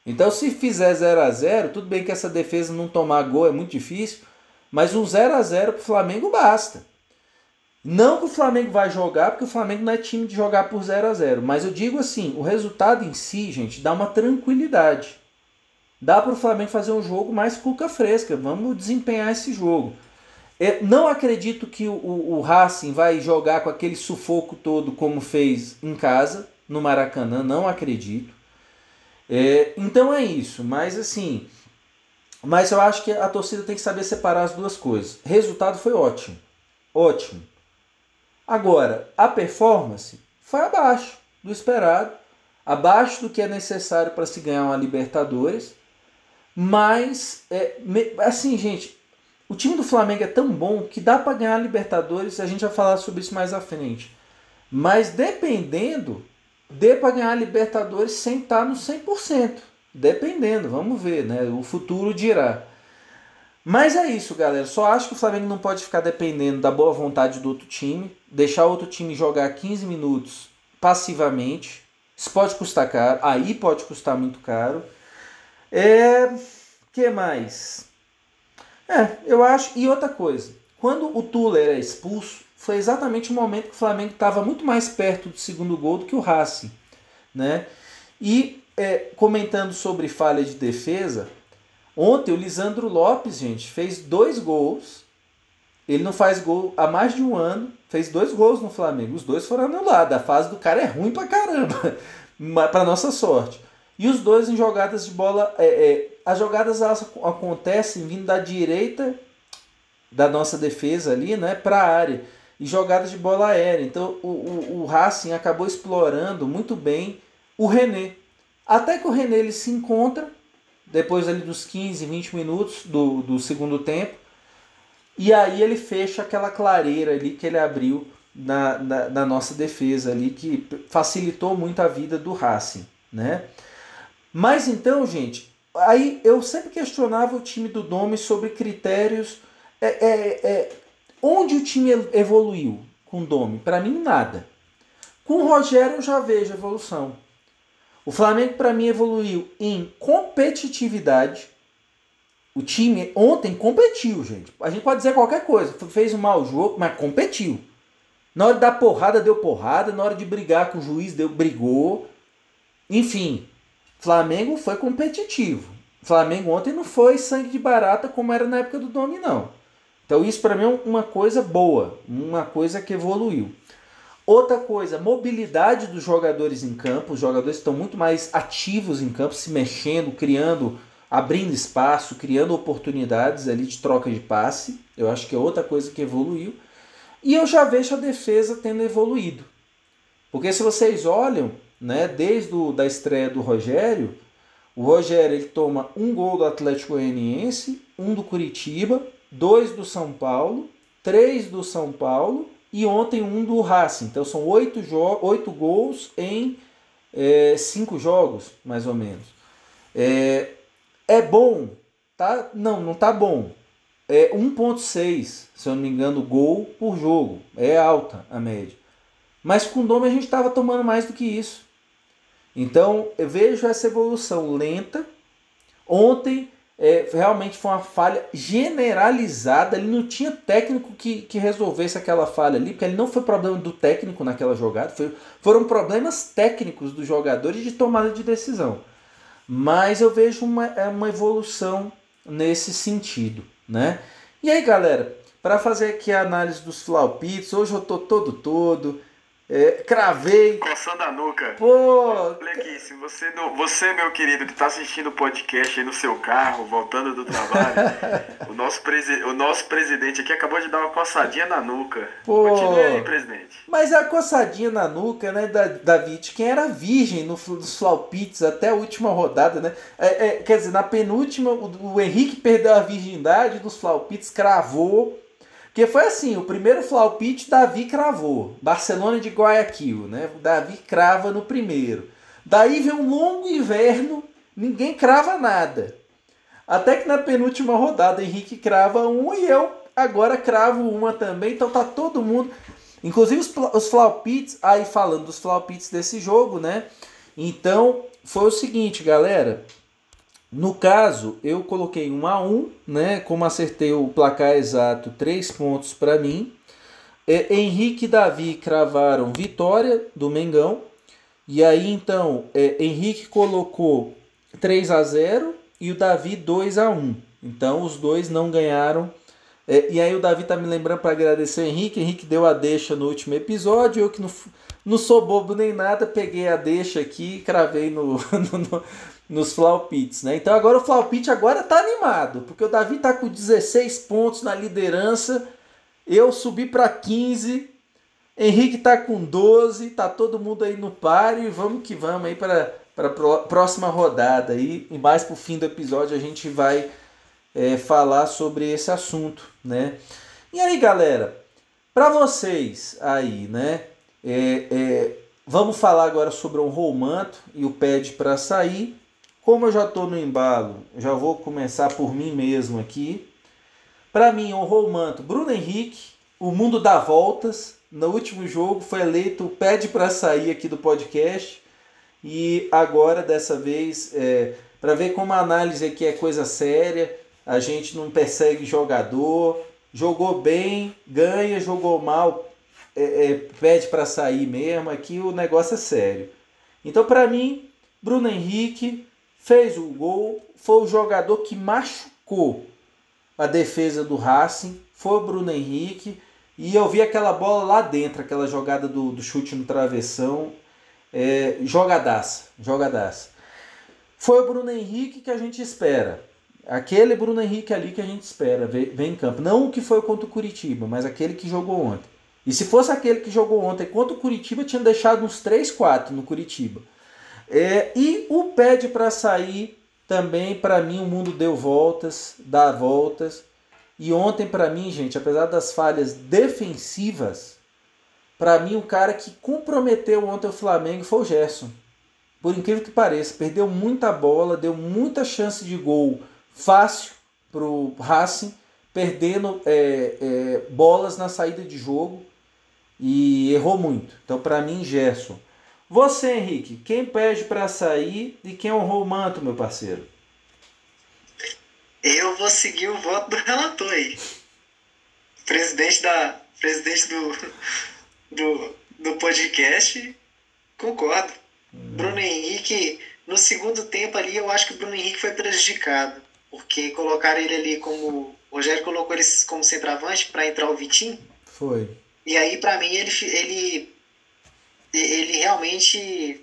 Então se fizer 0 a 0 tudo bem que essa defesa não tomar gol é muito difícil, mas um 0 a 0 para o Flamengo basta. Não que o Flamengo vai jogar, porque o Flamengo não é time de jogar por 0 a 0 Mas eu digo assim, o resultado em si, gente, dá uma tranquilidade. Dá para o Flamengo fazer um jogo mais cuca fresca. Vamos desempenhar esse jogo. Eu não acredito que o, o, o Racing vai jogar com aquele sufoco todo como fez em casa, no Maracanã. Não acredito. É, então é isso. Mas assim, mas eu acho que a torcida tem que saber separar as duas coisas. Resultado foi ótimo. Ótimo. Agora, a performance foi abaixo do esperado, abaixo do que é necessário para se ganhar uma Libertadores. Mas, é, assim, gente, o time do Flamengo é tão bom que dá para ganhar a Libertadores, a gente vai falar sobre isso mais à frente. Mas dependendo, dê para ganhar a Libertadores sem estar no 100%. Dependendo, vamos ver, né? O futuro dirá. Mas é isso, galera. Só acho que o Flamengo não pode ficar dependendo da boa vontade do outro time, deixar o outro time jogar 15 minutos passivamente. Isso pode custar caro, aí pode custar muito caro. É, que mais? É, eu acho. E outra coisa, quando o Tuller é expulso, foi exatamente o momento que o Flamengo estava muito mais perto do segundo gol do que o Racing, né? E é, comentando sobre falha de defesa, ontem o Lisandro Lopes, gente, fez dois gols. Ele não faz gol há mais de um ano, fez dois gols no Flamengo. Os dois foram anulados. A fase do cara é ruim pra caramba, <laughs> para nossa sorte. E os dois em jogadas de bola. É, é, as jogadas elas acontecem vindo da direita da nossa defesa ali, né, para a área. E jogadas de bola aérea. Então o, o, o Racing acabou explorando muito bem o René. Até que o René ele se encontra, depois ali dos 15, 20 minutos do, do segundo tempo, e aí ele fecha aquela clareira ali que ele abriu na, na, na nossa defesa ali, que facilitou muito a vida do Racing, né? Mas então, gente, aí eu sempre questionava o time do Dome sobre critérios. É, é, é, onde o time evoluiu com o Dome? Para mim, nada. Com o Rogério eu já vejo evolução. O Flamengo, para mim, evoluiu em competitividade. O time ontem competiu, gente. A gente pode dizer qualquer coisa. Fez um mau jogo, mas competiu. Na hora dar porrada, deu porrada. Na hora de brigar com o juiz, deu, brigou. Enfim, Flamengo foi competitivo. Flamengo ontem não foi sangue de barata como era na época do Domi, não. Então isso para mim é uma coisa boa, uma coisa que evoluiu. Outra coisa, mobilidade dos jogadores em campo. Os jogadores estão muito mais ativos em campo, se mexendo, criando, abrindo espaço, criando oportunidades ali de troca de passe. Eu acho que é outra coisa que evoluiu. E eu já vejo a defesa tendo evoluído. Porque se vocês olham, né, desde a da estreia do Rogério, o Rogério ele toma um gol do Atlético Goianiense, um do Curitiba, dois do São Paulo três do São Paulo e ontem um do Racing. Então são oito, oito gols em é, cinco jogos, mais ou menos. É, é bom? Tá? Não, não tá bom. É 1.6, se eu não me engano, gol por jogo. É alta a média. Mas com o a gente estava tomando mais do que isso. Então eu vejo essa evolução lenta. Ontem é, realmente foi uma falha generalizada. Ele não tinha técnico que, que resolvesse aquela falha ali, porque ele não foi problema do técnico naquela jogada, foi, foram problemas técnicos dos jogadores de tomada de decisão. Mas eu vejo uma, é uma evolução nesse sentido. Né? E aí, galera, para fazer aqui a análise dos flaupitos, hoje eu tô todo todo. É, cravei. Coçando a nuca. Pô! Blequice, você, você, meu querido, que está assistindo o podcast aí no seu carro, voltando do trabalho, <laughs> o, nosso presi, o nosso presidente aqui acabou de dar uma coçadinha na nuca. Pô! Continue aí, presidente. Mas a coçadinha na nuca, né, da, David, quem era virgem no, dos Flaupits até a última rodada, né? É, é, quer dizer, na penúltima, o, o Henrique perdeu a virgindade dos Flaupits, cravou porque foi assim, o primeiro flaupite Davi cravou. Barcelona de Guayaquil, né? O Davi crava no primeiro. Daí vem um longo inverno, ninguém crava nada. Até que na penúltima rodada Henrique crava uma e eu agora cravo uma também. Então tá todo mundo. Inclusive os, os flaupites, aí falando dos flaupites desse jogo, né? Então foi o seguinte, galera. No caso, eu coloquei um a 1, né? Como acertei o placar exato, 3 pontos para mim. É, Henrique e Davi cravaram vitória do Mengão. E aí então, é, Henrique colocou 3 a 0 e o Davi 2 a 1. Então os dois não ganharam. É, e aí o Davi tá me lembrando para agradecer o Henrique. Henrique deu a deixa no último episódio. Eu que não, não sou bobo nem nada, peguei a deixa aqui e cravei no, <laughs> no, nos Flaupits, né? Então agora o Flaupit agora tá animado, porque o Davi tá com 16 pontos na liderança, eu subi para 15, Henrique tá com 12, tá todo mundo aí no páreo e vamos que vamos aí para para próxima rodada aí e mais pro fim do episódio a gente vai é, falar sobre esse assunto, né? E aí, galera, para vocês aí, né? É, é, vamos falar agora sobre o Romanto e o pede para sair. Como eu já estou no embalo, já vou começar por mim mesmo aqui. Para mim, honrou o manto Bruno Henrique, o mundo dá voltas. No último jogo foi eleito pede para sair aqui do podcast. E agora, dessa vez, é, para ver como a análise aqui é coisa séria, a gente não persegue jogador, jogou bem, ganha, jogou mal, é, é, pede para sair mesmo. Aqui o negócio é sério. Então, para mim, Bruno Henrique, fez o gol, foi o jogador que machucou a defesa do Racing, foi o Bruno Henrique. E eu vi aquela bola lá dentro, aquela jogada do, do chute no travessão. É, jogadaça, jogadaça. Foi o Bruno Henrique que a gente espera. Aquele Bruno Henrique ali que a gente espera vem em campo. Não o que foi contra o Curitiba, mas aquele que jogou ontem. E se fosse aquele que jogou ontem contra o Curitiba, tinha deixado uns 3, 4 no Curitiba. É, e o pede para sair também, para mim, o mundo deu voltas, dá voltas. E ontem, para mim, gente, apesar das falhas defensivas, para mim, o cara que comprometeu ontem o Flamengo foi o Gerson. Por incrível que pareça, perdeu muita bola, deu muita chance de gol fácil pro Racing, perdendo é, é, bolas na saída de jogo e errou muito. Então, para mim, Gerson. Você, Henrique, quem pede para sair e quem honrou o manto, meu parceiro? Eu vou seguir o voto do relator aí. Presidente, da, presidente do, do, do podcast, concordo. Hum. Bruno Henrique, no segundo tempo ali, eu acho que o Bruno Henrique foi prejudicado. Porque colocaram ele ali como. O Rogério colocou ele como centroavante para entrar o Vitinho. Foi. E aí, para mim, ele, ele ele realmente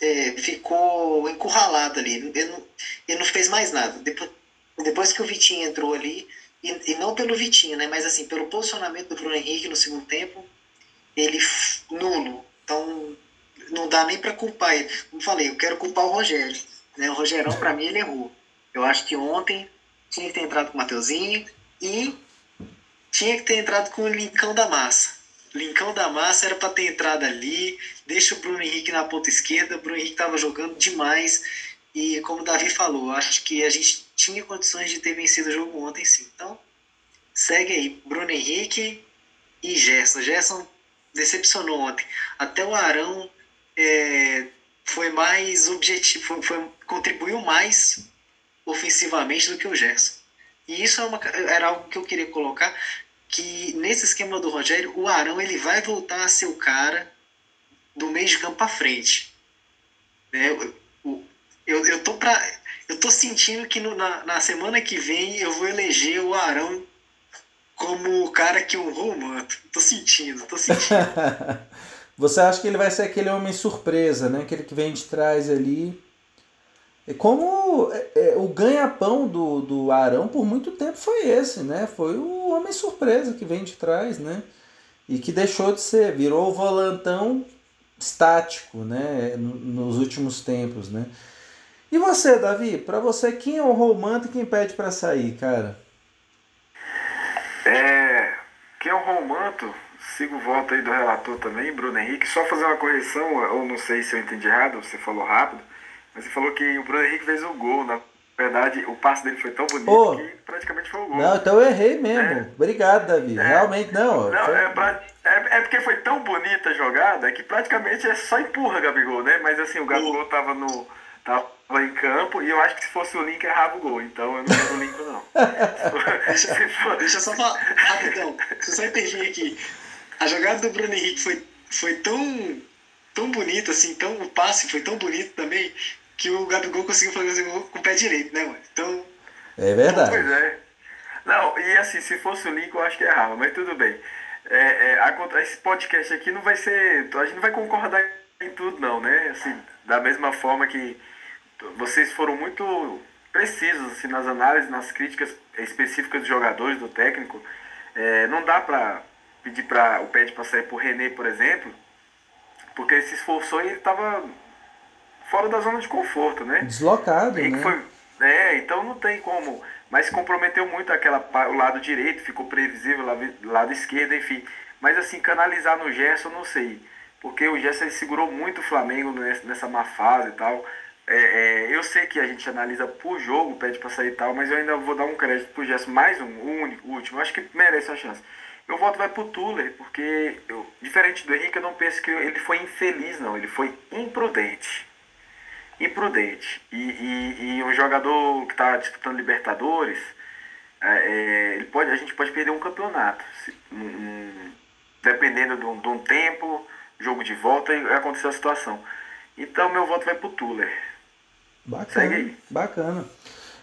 é, ficou encurralado ali. Ele não, ele não fez mais nada. Depois, depois que o Vitinho entrou ali, e, e, não pelo Vitinho, né, mas assim, pelo posicionamento do Bruno Henrique no segundo tempo, ele nulo. Então, não dá nem para culpar ele. Como falei, eu quero culpar o Rogério. Né? O Rogerão, para mim, ele errou. Eu acho que ontem tinha que ter entrado com o Mateuzinho e tinha que ter entrado com o Lincão da Massa. Lincão da Massa era para ter entrado ali, deixa o Bruno Henrique na ponta esquerda. O Bruno Henrique estava jogando demais. E como o Davi falou, acho que a gente tinha condições de ter vencido o jogo ontem sim. Então, segue aí. Bruno Henrique e Gerson. Gerson decepcionou ontem. Até o Arão é, foi mais objetivo, foi, foi, contribuiu mais ofensivamente do que o Gerson. E isso é uma, era algo que eu queria colocar, que nesse esquema do Rogério, o Arão ele vai voltar a ser o cara do meio de campo à frente. Né? Eu, eu, eu, tô pra, eu tô sentindo que no, na, na semana que vem eu vou eleger o Arão como o cara que honrou o manto. Tô sentindo, tô sentindo. <laughs> Você acha que ele vai ser aquele homem surpresa, né? Aquele que vem de trás ali. É como é, é, o ganha-pão do, do Arão por muito tempo foi esse, né? Foi o homem surpresa que vem de trás, né? E que deixou de ser, virou o volantão estático, né? Nos últimos tempos, né? E você, Davi? Para você, quem honrou o manto e quem pede para sair, cara? É, quem honrou o manto sigo voto aí do relator também, Bruno Henrique. Só fazer uma correção, ou não sei se eu entendi errado, você falou rápido, você falou que o Bruno Henrique fez o gol. Na verdade, o passe dele foi tão bonito oh, que praticamente foi o gol. Não, então eu errei mesmo. É. Obrigado, Davi. É. Realmente não. não foi... é, pra, é, é, porque foi tão bonita a jogada que praticamente é só empurra Gabigol, né? Mas assim, o Gabigol tava no. Tava em campo e eu acho que se fosse o Link errava o gol, então eu não quero o Link não. <laughs> deixa, deixa eu só falar rapidão, deixa eu só intervir aqui a jogada do Bruno Henrique foi, foi tão, tão bonita, assim, tão, o passe foi tão bonito também, que o Gabigol conseguiu fazer o gol com o pé direito, né, mano? Então. É verdade. Pois é. Não, e assim, se fosse o Lincoln, eu acho que errava, mas tudo bem. É, é, a, esse podcast aqui não vai ser. A gente não vai concordar em tudo, não, né? Assim, da mesma forma que vocês foram muito precisos assim, nas análises, nas críticas específicas dos jogadores, do técnico. É, não dá pra pedir para o pede para sair por René, por exemplo, porque ele se esforçou e ele estava fora da zona de conforto, né? Deslocado, e né? Foi, é, então não tem como. Mas se comprometeu muito aquela, o lado direito, ficou previsível, lado, lado esquerdo, enfim. Mas assim, canalizar no Gerson, não sei. Porque o Gerson segurou muito o Flamengo nessa, má fase e tal. É, é, eu sei que a gente analisa por jogo, pede para sair e tal, mas eu ainda vou dar um crédito pro Gerson, mais um, o único, último. Acho que merece a chance. Meu voto vai pro Tuller, porque eu, diferente do Henrique, eu não penso que ele foi infeliz, não. Ele foi imprudente. Imprudente. E, e, e um jogador que está disputando Libertadores, é, é, ele pode, a gente pode perder um campeonato. Se, um, dependendo de um, de um, tempo, jogo de volta, e acontecer a situação. Então meu voto vai pro Tuller. Bacana. Bacana.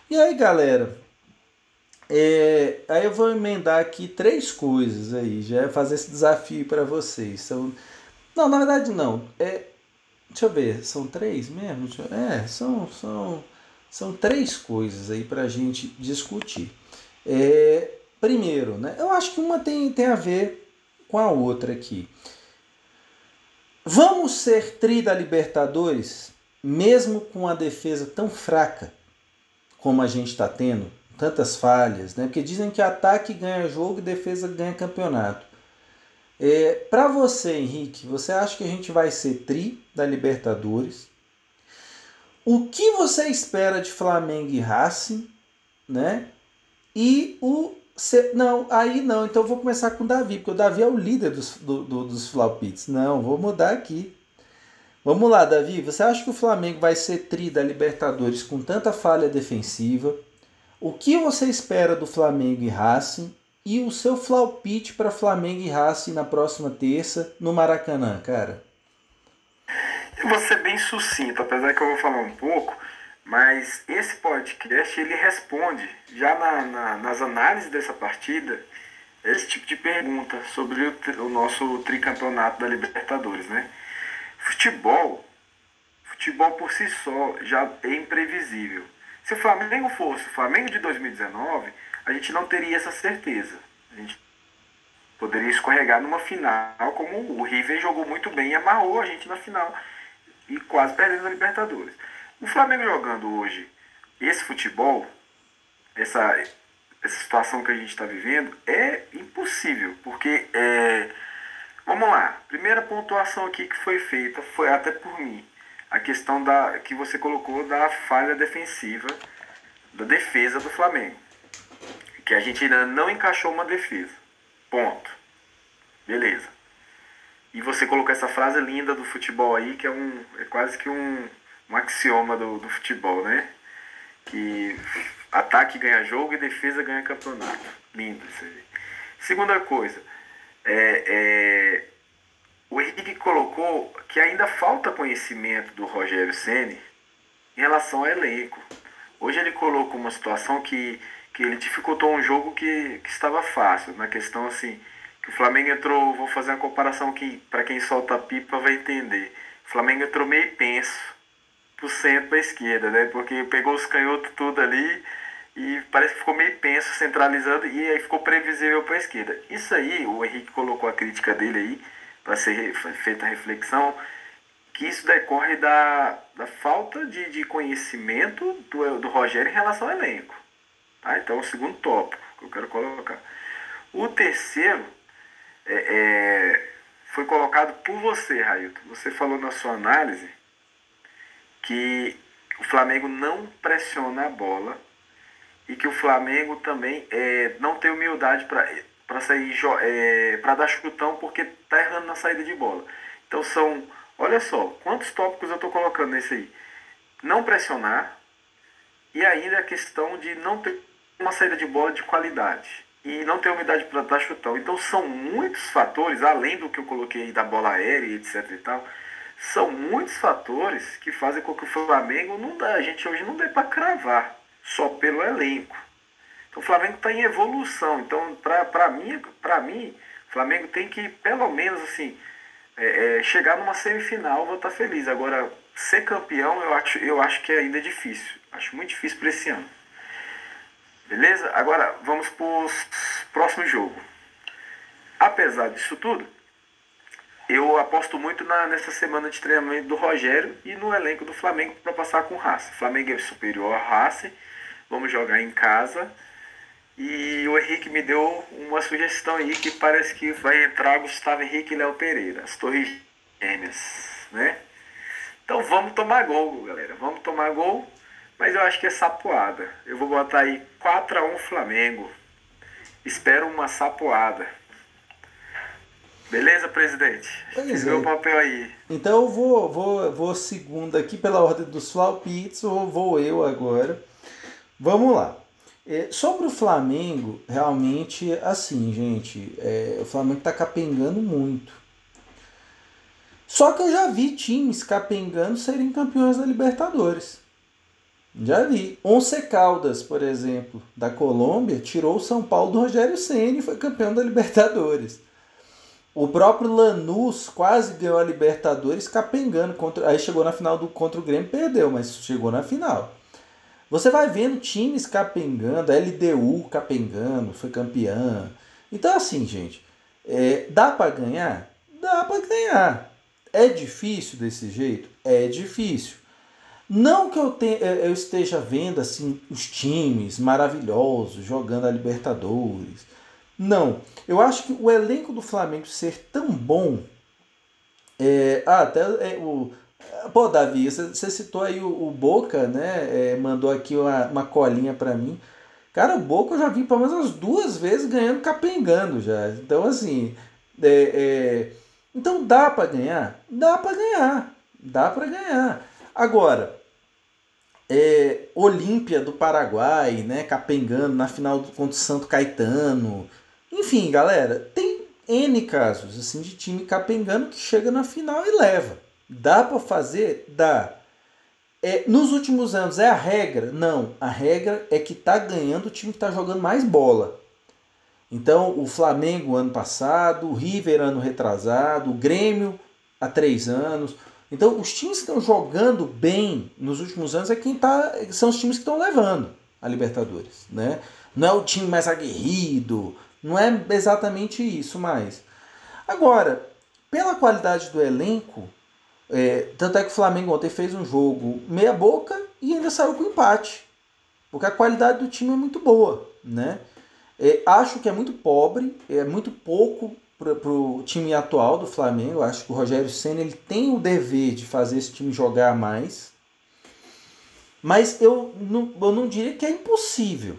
E aí, galera? É, aí eu vou emendar aqui três coisas aí, já fazer esse desafio para vocês. São, não, na verdade não. É, deixa eu ver, são três mesmo? É, são, são, são três coisas aí para a gente discutir. É, primeiro, né, eu acho que uma tem, tem a ver com a outra aqui. Vamos ser tri da Libertadores, mesmo com a defesa tão fraca como a gente está tendo? tantas falhas, né? Porque dizem que ataque ganha jogo e defesa ganha campeonato. É, Para você, Henrique, você acha que a gente vai ser tri da Libertadores? O que você espera de Flamengo e Racing, né? E o não, aí não. Então eu vou começar com o Davi, porque o Davi é o líder dos, do, do, dos Flaupits. Não, vou mudar aqui. Vamos lá, Davi. Você acha que o Flamengo vai ser tri da Libertadores com tanta falha defensiva? O que você espera do Flamengo e Racing e o seu flaupite para Flamengo e Racing na próxima terça no Maracanã, cara? Eu vou ser bem sucinto, apesar que eu vou falar um pouco, mas esse podcast ele responde já na, na, nas análises dessa partida esse tipo de pergunta sobre o, o nosso tricampeonato da Libertadores, né? Futebol, futebol por si só já é imprevisível se o Flamengo fosse o Flamengo de 2019, a gente não teria essa certeza. A gente poderia escorregar numa final, como o River jogou muito bem e amarrou a gente na final e quase perdendo a Libertadores. O Flamengo jogando hoje esse futebol, essa, essa situação que a gente está vivendo é impossível, porque é, vamos lá, primeira pontuação aqui que foi feita foi até por mim, a questão da que você colocou da falha defensiva da defesa do Flamengo, que a gente ainda não encaixou uma defesa, ponto, beleza. E você colocou essa frase linda do futebol aí, que é um é quase que um, um axioma do, do futebol, né? Que ataque ganha jogo e defesa ganha campeonato. Lindo isso aí. Segunda coisa, é, é, o Henrique colocou que ainda falta conhecimento do Rogério Ceni em relação ao elenco. Hoje ele colocou uma situação que, que ele dificultou um jogo que, que estava fácil, na questão assim, que o Flamengo entrou, vou fazer uma comparação que para quem solta a pipa vai entender. O Flamengo entrou meio penso pro centro para esquerda, né? Porque pegou os canhotos tudo ali e parece que ficou meio penso, centralizando e aí ficou previsível para a esquerda. Isso aí, o Henrique colocou a crítica dele aí para ser feita a reflexão, que isso decorre da, da falta de, de conhecimento do, do Rogério em relação ao elenco. Tá? Então, é o segundo tópico que eu quero colocar. O terceiro é, é, foi colocado por você, Railton. Você falou na sua análise que o Flamengo não pressiona a bola e que o Flamengo também é, não tem humildade para sair é, para dar chutão porque tá errando na saída de bola. Então são, olha só, quantos tópicos eu estou colocando nesse aí. Não pressionar e ainda a questão de não ter uma saída de bola de qualidade e não ter umidade para dar chutão. Então são muitos fatores, além do que eu coloquei da bola aérea, etc e tal, são muitos fatores que fazem com que o Flamengo não dá, a gente hoje não dê para cravar só pelo elenco. Então o Flamengo está em evolução. Então, para mim, para mim, o Flamengo tem que, pelo menos, assim, é, é, chegar numa semifinal, vou estar tá feliz. Agora, ser campeão, eu acho, eu acho que ainda é difícil. Acho muito difícil para esse ano. Beleza? Agora vamos para o próximo jogo. Apesar disso tudo, eu aposto muito na, nessa semana de treinamento do Rogério e no elenco do Flamengo para passar com Racing. O Flamengo é superior ao Racing, vamos jogar em casa. E o Henrique me deu uma sugestão aí que parece que vai entrar Gustavo Henrique e Léo Pereira, as torres gêmeas, né? Então vamos tomar gol, galera. Vamos tomar gol mas eu acho que é sapoada. Eu vou botar aí 4x1 Flamengo. Espero uma sapoada. Beleza, presidente? Pois é. meu papel aí. Então eu vou, vou, vou segunda aqui pela ordem dos Flaupits, ou vou eu agora. Vamos lá. É, sobre o Flamengo, realmente, assim, gente, é, o Flamengo tá capengando muito. Só que eu já vi times capengando serem campeões da Libertadores. Já vi. Once Caldas, por exemplo, da Colômbia, tirou o São Paulo do Rogério Ceni e foi campeão da Libertadores. O próprio Lanús quase ganhou a Libertadores capengando contra, aí chegou na final do contra o Grêmio, perdeu, mas chegou na final. Você vai vendo times capengando, LDU capengando, foi campeã. Então assim, gente, é, dá para ganhar? Dá para ganhar. É difícil desse jeito? É difícil. Não que eu, tenha, eu esteja vendo assim os times maravilhosos jogando a Libertadores. Não. Eu acho que o elenco do Flamengo ser tão bom. É, ah, até é, o. Pô, Davi, você citou aí o, o Boca, né? É, mandou aqui uma, uma colinha para mim. Cara, o Boca eu já vi pelo menos umas duas vezes ganhando capengando já. Então, assim. É, é então dá para ganhar? Dá para ganhar. Dá para ganhar. Agora, é, Olímpia do Paraguai, né, capengando na final contra o Santo Caetano. Enfim, galera, tem N casos assim de time capengando que chega na final e leva. Dá para fazer? Dá. É, nos últimos anos é a regra? Não, a regra é que tá ganhando o time que tá jogando mais bola. Então, o Flamengo ano passado, o River ano retrasado, o Grêmio há três anos, então, os times que estão jogando bem nos últimos anos é quem tá, são os times que estão levando a Libertadores, né? Não é o time mais aguerrido, não é exatamente isso mais. Agora, pela qualidade do elenco, é, tanto é que o Flamengo ontem fez um jogo meia boca e ainda saiu com empate, porque a qualidade do time é muito boa, né? É, acho que é muito pobre, é muito pouco para o time atual do Flamengo. Acho que o Rogério Senna ele tem o dever de fazer esse time jogar mais. Mas eu não, eu não diria que é impossível.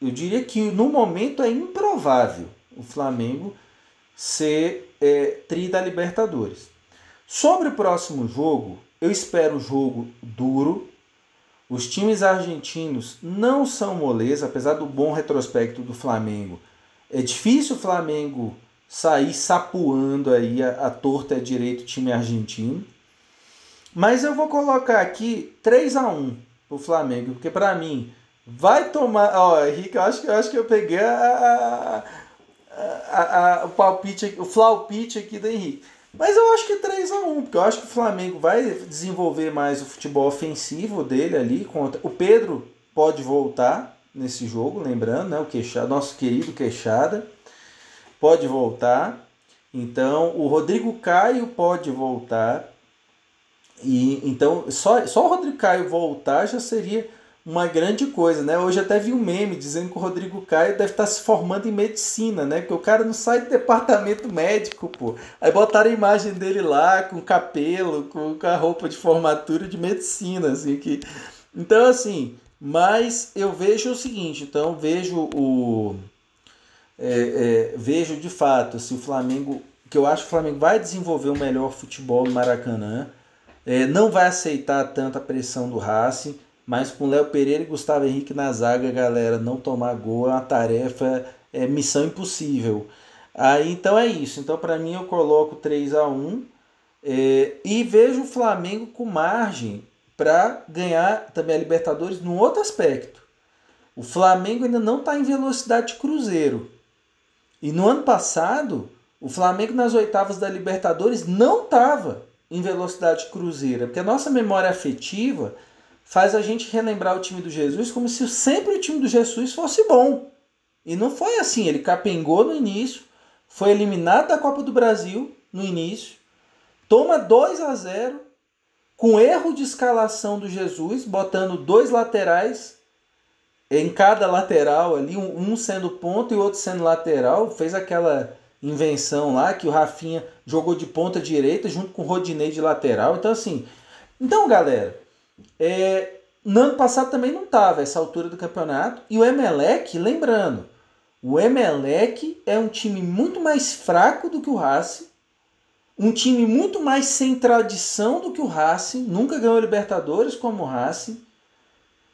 Eu diria que no momento é improvável o Flamengo ser é, tri da Libertadores. Sobre o próximo jogo, eu espero um jogo duro. Os times argentinos não são moleza, apesar do bom retrospecto do Flamengo. É difícil o Flamengo sair sapuando aí a, a torta direito time argentino. Mas eu vou colocar aqui 3 a 1 pro Flamengo, porque para mim vai tomar, ó, Henrique, eu acho que eu acho que eu peguei a, a, a, o palpite, o flaupite aqui do Henrique. Mas eu acho que 3 a 1 porque eu acho que o Flamengo vai desenvolver mais o futebol ofensivo dele ali. Contra... O Pedro pode voltar nesse jogo, lembrando, né? O Queixada, nosso querido Queixada pode voltar. Então, o Rodrigo Caio pode voltar. E então, só, só o Rodrigo Caio voltar já seria uma grande coisa, né? Hoje até vi um meme dizendo que o Rodrigo Caio deve estar se formando em medicina, né? Porque o cara não sai do departamento médico, pô. Aí botaram a imagem dele lá com cabelo, com, com a roupa de formatura de medicina, assim que. Então, assim, mas eu vejo o seguinte, então vejo o. É, é, vejo de fato se assim, o Flamengo. Que eu acho que o Flamengo vai desenvolver o melhor futebol no Maracanã. É, não vai aceitar tanta pressão do Racing mas com Léo Pereira e Gustavo Henrique na zaga, galera, não tomar gol é uma tarefa, é missão impossível. Aí então é isso. Então para mim eu coloco 3 a 1 é, e vejo o Flamengo com margem para ganhar também a Libertadores num outro aspecto. O Flamengo ainda não está em velocidade cruzeiro. E no ano passado, o Flamengo nas oitavas da Libertadores não estava em velocidade cruzeira, porque a nossa memória afetiva faz a gente relembrar o time do Jesus como se sempre o time do Jesus fosse bom. E não foi assim. Ele capengou no início, foi eliminado da Copa do Brasil no início, toma 2 a 0 com erro de escalação do Jesus, botando dois laterais em cada lateral ali, um sendo ponta e o outro sendo lateral, fez aquela invenção lá que o Rafinha jogou de ponta direita junto com o Rodinei de lateral. Então assim, então galera, é, no ano passado também não estava essa altura do campeonato. E o Emelec, lembrando, o Emelec é um time muito mais fraco do que o Racing, um time muito mais sem tradição do que o Racing, nunca ganhou Libertadores como o Racing,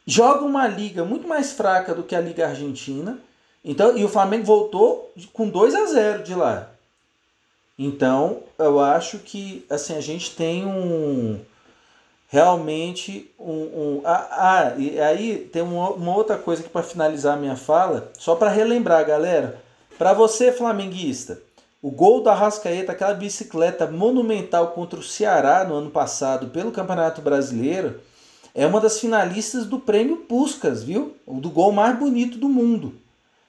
joga uma liga muito mais fraca do que a Liga Argentina. Então, e o Flamengo voltou com 2 a 0 de lá. Então, eu acho que assim a gente tem um realmente um. um ah, ah, e aí tem uma, uma outra coisa aqui para finalizar a minha fala, só para relembrar, galera. Para você, flamenguista, o gol da Rascaeta, aquela bicicleta monumental contra o Ceará no ano passado pelo Campeonato Brasileiro, é uma das finalistas do prêmio Puskas, viu? O do gol mais bonito do mundo.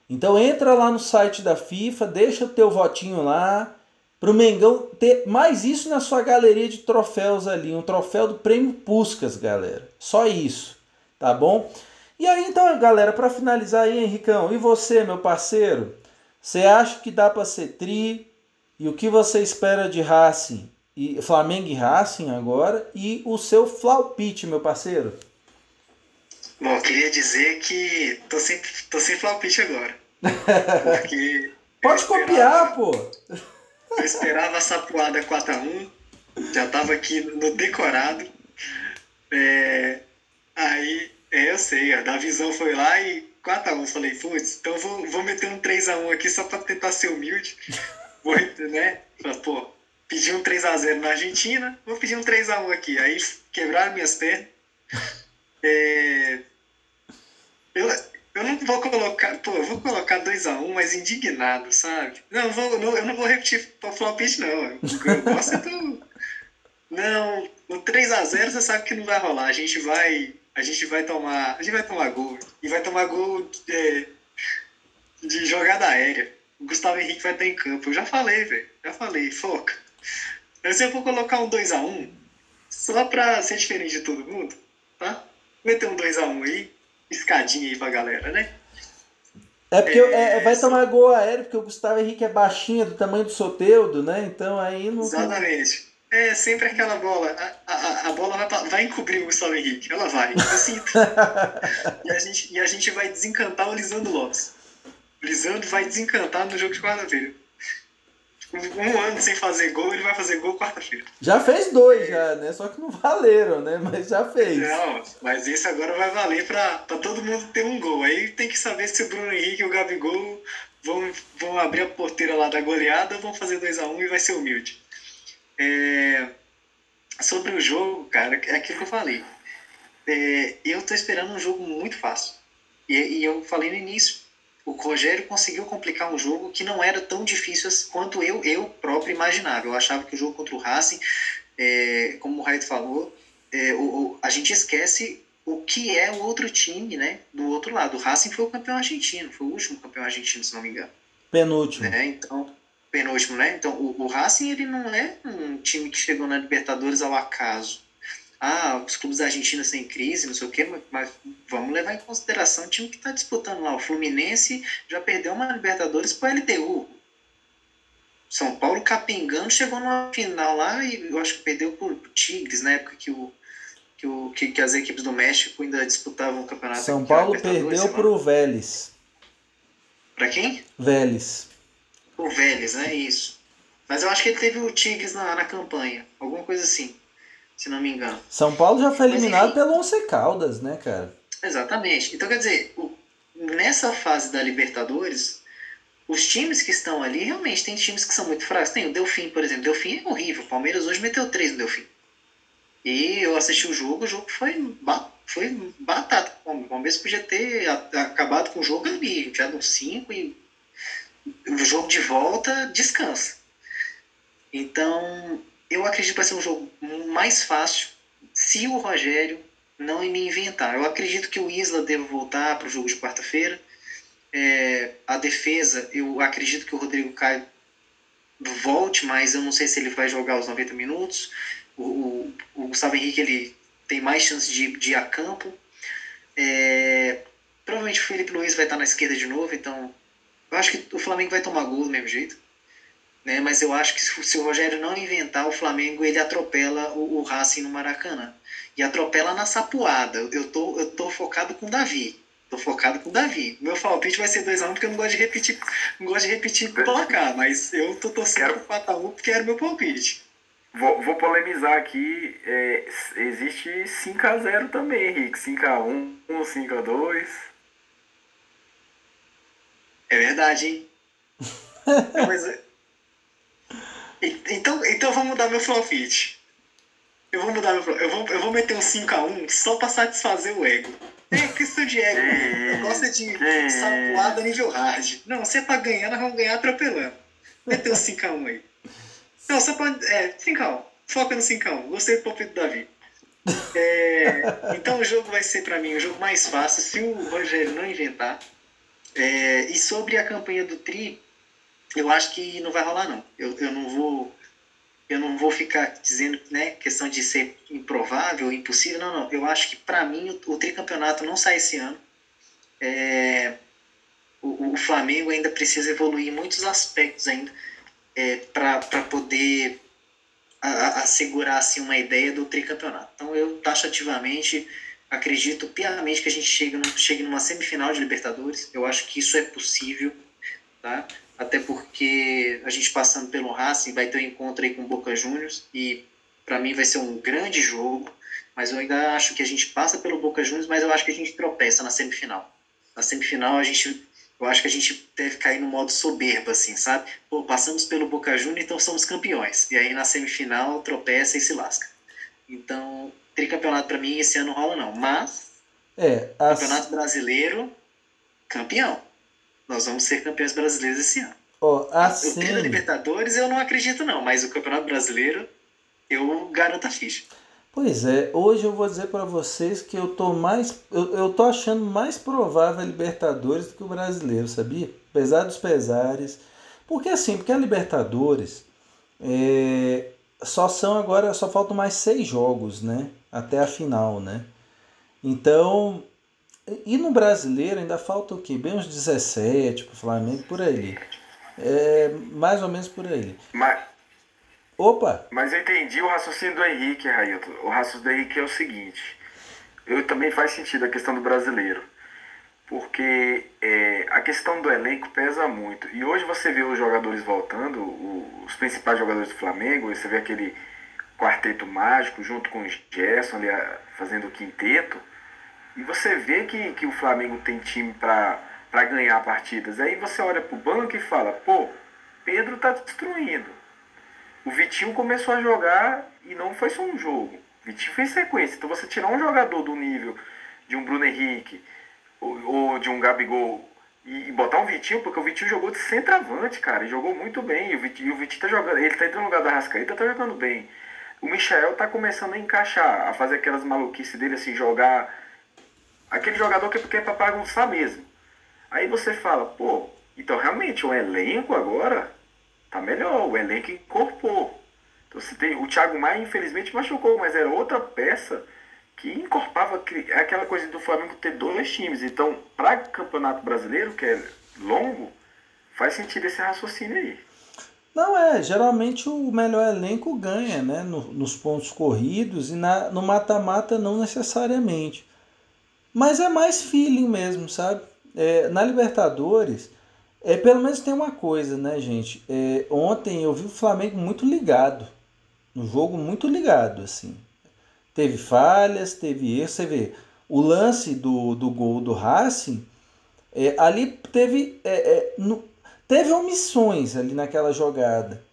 Então entra lá no site da FIFA, deixa o teu votinho lá, para o Mengão ter mais isso na sua galeria de troféus ali, um troféu do Prêmio Puscas, galera. Só isso, tá bom? E aí então, galera, para finalizar aí, Henricão, e você, meu parceiro? Você acha que dá para ser tri? E o que você espera de Racing? E Flamengo e Racing agora e o seu flaupite, meu parceiro? Bom, eu queria dizer que tô sem, tô sem flaupite agora. Porque <laughs> Pode copiar, pô. Eu esperava a sapuada 4x1, já tava aqui no decorado. É, aí, é, eu sei, a da visão foi lá e 4x1. Falei, putz, então vou, vou meter um 3x1 aqui só pra tentar ser humilde. <laughs> Vou, né? Pô, pedi um 3x0 na Argentina, vou pedir um 3x1 aqui. Aí quebraram minhas pernas. <laughs> É, eu, eu não vou colocar, pô, eu vou colocar 2x1, um, mas indignado, sabe? Não, vou, não, eu não vou repetir o flopite, não. Eu gosto do. Não, o 3x0 você sabe que não vai rolar. A gente vai. A gente vai tomar. A gente vai tomar gol. E vai tomar gol de, de jogada aérea. O Gustavo Henrique vai estar em campo. Eu já falei, velho. Já falei, foca. Mas eu vou colocar um 2x1 um, só pra ser diferente de todo mundo, tá? Meter um 2x1 um aí escadinha aí pra galera, né? É porque é, vai tomar gol aéreo, porque o Gustavo Henrique é baixinho, do tamanho do Soteudo, né? Então aí não. Exatamente. É sempre aquela bola. A, a, a bola vai, vai encobrir o Gustavo Henrique. Ela vai. Eu sinto. <laughs> e, a gente, e a gente vai desencantar o Lisandro Lopes. O Lisandro vai desencantar no jogo de quarta-feira. Um ano sem fazer gol, ele vai fazer gol quarta-feira. Já fez dois, já, né? Só que não valeram, né? Mas já fez. Não, mas esse agora vai valer pra, pra todo mundo ter um gol. Aí tem que saber se o Bruno Henrique e o Gabigol vão, vão abrir a porteira lá da goleada ou vão fazer 2x1 um e vai ser humilde. É, sobre o jogo, cara, é aquilo que eu falei. É, eu tô esperando um jogo muito fácil. E, e, eu falei no início, o Rogério conseguiu complicar um jogo que não era tão difícil quanto eu, eu próprio imaginava. Eu achava que o jogo contra o Racing, é, como o Raito falou, é, o, o, a gente esquece o que é o outro time, né? Do outro lado. O Racing foi o campeão argentino, foi o último campeão argentino, se não me engano. Penúltimo. Né? Então, penúltimo, né? Então, o, o Racing ele não é um time que chegou na Libertadores ao acaso. Ah, os clubes argentinos sem crise, não sei o quê, mas, vamos levar em consideração o time que está disputando lá. O Fluminense já perdeu uma Libertadores para o LDU. São Paulo capengando, chegou na final lá e eu acho que perdeu por Tigres, na época que, o, que, o, que, que as equipes do México ainda disputavam o campeonato. São Paulo perdeu para o Vélez. Para quem? Vélez. O Vélez, né? Isso. Mas eu acho que ele teve o Tigres na, na campanha. Alguma coisa assim. Se não me engano. São Paulo já foi eliminado Mas, pelo Once Caldas, né, cara? Exatamente. Então, quer dizer, nessa fase da Libertadores, os times que estão ali, realmente, tem times que são muito fracos. Tem o Delfim, por exemplo. Delfim é horrível. O Palmeiras hoje meteu três no Delfim. E eu assisti o jogo, o jogo foi, foi batata. O Palmeiras podia ter acabado com o jogo ali, já no 5 e o jogo de volta descansa. Então, eu acredito que vai ser um jogo mais fácil se o Rogério não me inventar. Eu acredito que o Isla deve voltar para o jogo de quarta-feira. É, a defesa, eu acredito que o Rodrigo Caio volte, mas eu não sei se ele vai jogar os 90 minutos. O, o, o Gustavo Henrique ele tem mais chance de, de ir a campo. É, provavelmente o Felipe Luiz vai estar na esquerda de novo, então eu acho que o Flamengo vai tomar gol do mesmo jeito. Né? Mas eu acho que se o Rogério não inventar, o Flamengo ele atropela o, o Racing no Maracanã. E atropela na sapuada. Eu tô, eu tô focado com o Davi. Tô focado com o Davi. Meu palpite vai ser 2x1 um, porque eu não gosto de repetir, não gosto de repetir placar, mas eu tô torcendo Quero... pro 4x1 porque era o meu palpite. Vou, vou polemizar aqui. É, existe 5x0 também, Henrique. 5x1, 5x2. É verdade, hein? <laughs> mas, então, então eu vou mudar meu profit. Eu vou mudar meu eu vou, eu vou meter um 5x1 só pra satisfazer o ego. É questão de ego. Eu gosto de sapuada nível hard. Não, se é pra ganhar, nós vamos ganhar atropelando. Meter um 5x1 aí. Não, só pra. É, 5x1. Foca no 5x1. Gostei do palpite do Davi. É, então o jogo vai ser para mim o jogo mais fácil se o Rogério não inventar. É, e sobre a campanha do Tri, eu acho que não vai rolar não. Eu, eu não vou eu não vou ficar dizendo, né, questão de ser improvável, impossível, não, não. Eu acho que para mim o, o, tricampeonato não sai esse ano. É, o, o, Flamengo ainda precisa evoluir em muitos aspectos ainda é, para poder assegurar assim uma ideia do tricampeonato. Então eu taxativamente acredito piamente que a gente chegue, chegue numa semifinal de Libertadores. Eu acho que isso é possível, tá? Até porque a gente passando pelo Racing vai ter um encontro aí com o Boca Juniors e para mim vai ser um grande jogo, mas eu ainda acho que a gente passa pelo Boca Juniors, mas eu acho que a gente tropeça na semifinal. Na semifinal a gente eu acho que a gente deve cair no modo soberba, assim, sabe? Pô, passamos pelo Boca Juniors, então somos campeões. E aí na semifinal tropeça e se lasca. Então, tricampeonato para mim esse ano não rola não. Mas, é, as... campeonato brasileiro, campeão. Nós vamos ser campeões brasileiros esse ano. Oh, assim... O Libertadores eu não acredito não, mas o Campeonato Brasileiro eu garanto a ficha. Pois é, hoje eu vou dizer para vocês que eu tô mais eu, eu tô achando mais provável a Libertadores do que o Brasileiro, sabia? Apesar dos pesares. Porque assim, porque a Libertadores é, só são agora, só faltam mais seis jogos, né? Até a final, né? Então, E no brasileiro ainda falta o quê? Bem uns 17 pro Flamengo, por aí. É, mais ou menos por aí. Mas, Opa! mas eu entendi o raciocínio do Henrique, Railton. O raciocínio do Henrique é o seguinte. Eu também faz sentido a questão do brasileiro. Porque é, a questão do elenco pesa muito. E hoje você vê os jogadores voltando, o- os principais jogadores do Flamengo, você vê aquele quarteto mágico junto com o Gerson ali fazendo o quinteto. E você vê que, que o Flamengo tem time para ganhar partidas. Aí você olha pro banco e fala, pô, Pedro tá destruindo. O Vitinho começou a jogar e não foi só um jogo. O Vitinho fez sequência. Então você tirar um jogador do nível de um Bruno Henrique ou, ou de um Gabigol e, e botar um Vitinho, porque o Vitinho jogou de centroavante, cara, e jogou muito bem. E o Vitinho, e o Vitinho tá jogando, ele tá entrando no lugar da Rascaeta, tá jogando bem. O Michel tá começando a encaixar, a fazer aquelas maluquices dele, assim, jogar. Aquele jogador que porque é pra bagunçar mesmo. Aí você fala, pô, então realmente o elenco agora tá melhor, o elenco incorporou. Então você tem, o Thiago Maia infelizmente machucou, mas era outra peça que aquele- aquela coisa do Flamengo ter dois times. Então, para campeonato brasileiro, que é longo, faz sentido esse raciocínio aí. Não é, geralmente o melhor elenco ganha, né? no- nos pontos corridos e na, no mata-mata não necessariamente. Mas é mais feeling mesmo, sabe? É, na Libertadores, é, pelo menos tem uma coisa, né, gente? É, ontem eu vi o Flamengo muito ligado. No jogo muito ligado, assim. Teve falhas, teve erros. Você vê, o lance do, do gol do Racing, é, ali teve, é, é, no- teve omissões ali naquela jogada.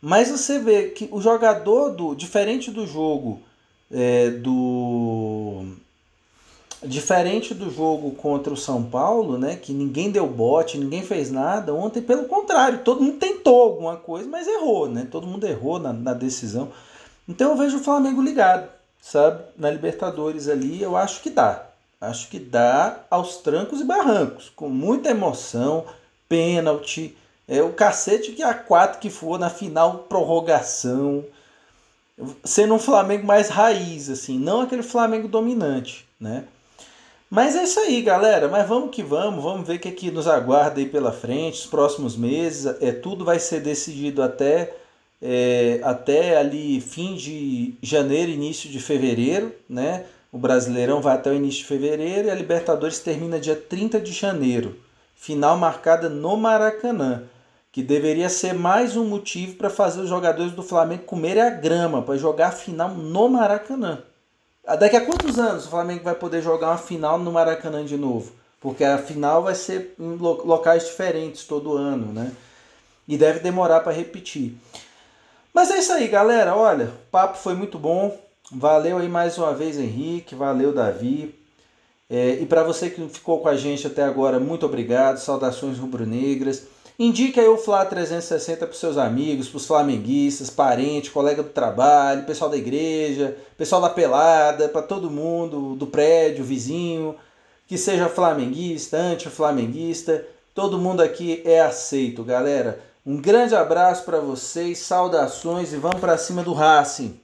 Mas você vê que o jogador, do diferente do jogo é, do. Diferente do jogo contra o São Paulo, né? Que ninguém deu bote, ninguém fez nada. Ontem, pelo contrário, todo mundo tentou alguma coisa, mas errou, né? Todo mundo errou na, na decisão. Então eu vejo o Flamengo ligado, sabe? Na Libertadores ali, eu acho que dá. Acho que dá aos trancos e barrancos, com muita emoção, pênalti, é o cacete que a 4 que for na final, prorrogação. Sendo um Flamengo mais raiz, assim, não aquele Flamengo dominante, né? Mas é isso aí, galera. Mas vamos que vamos, vamos ver o que, que nos aguarda aí pela frente, os próximos meses. É, tudo vai ser decidido até, é, até ali fim de janeiro, início de fevereiro, né? O Brasileirão vai até o início de fevereiro e a Libertadores termina dia 30 de janeiro. Final marcada no Maracanã, que deveria ser mais um motivo para fazer os jogadores do Flamengo comerem a grama, para jogar a final no Maracanã. Daqui a quantos anos o Flamengo vai poder jogar uma final no Maracanã de novo? Porque a final vai ser em lo- locais diferentes todo ano, né? E deve demorar para repetir. Mas é isso aí, galera. Olha, o papo foi muito bom. Valeu aí mais uma vez, Henrique. Valeu, Davi. É, e para você que ficou com a gente até agora, muito obrigado. Saudações rubro-negras. Indique aí o Fla 360 para seus amigos, para os flamenguistas, parente, colega do trabalho, pessoal da igreja, pessoal da pelada, para todo mundo do prédio, vizinho, que seja flamenguista, anti-flamenguista. Todo mundo aqui é aceito, galera. Um grande abraço para vocês, saudações e vamos para cima do Racing.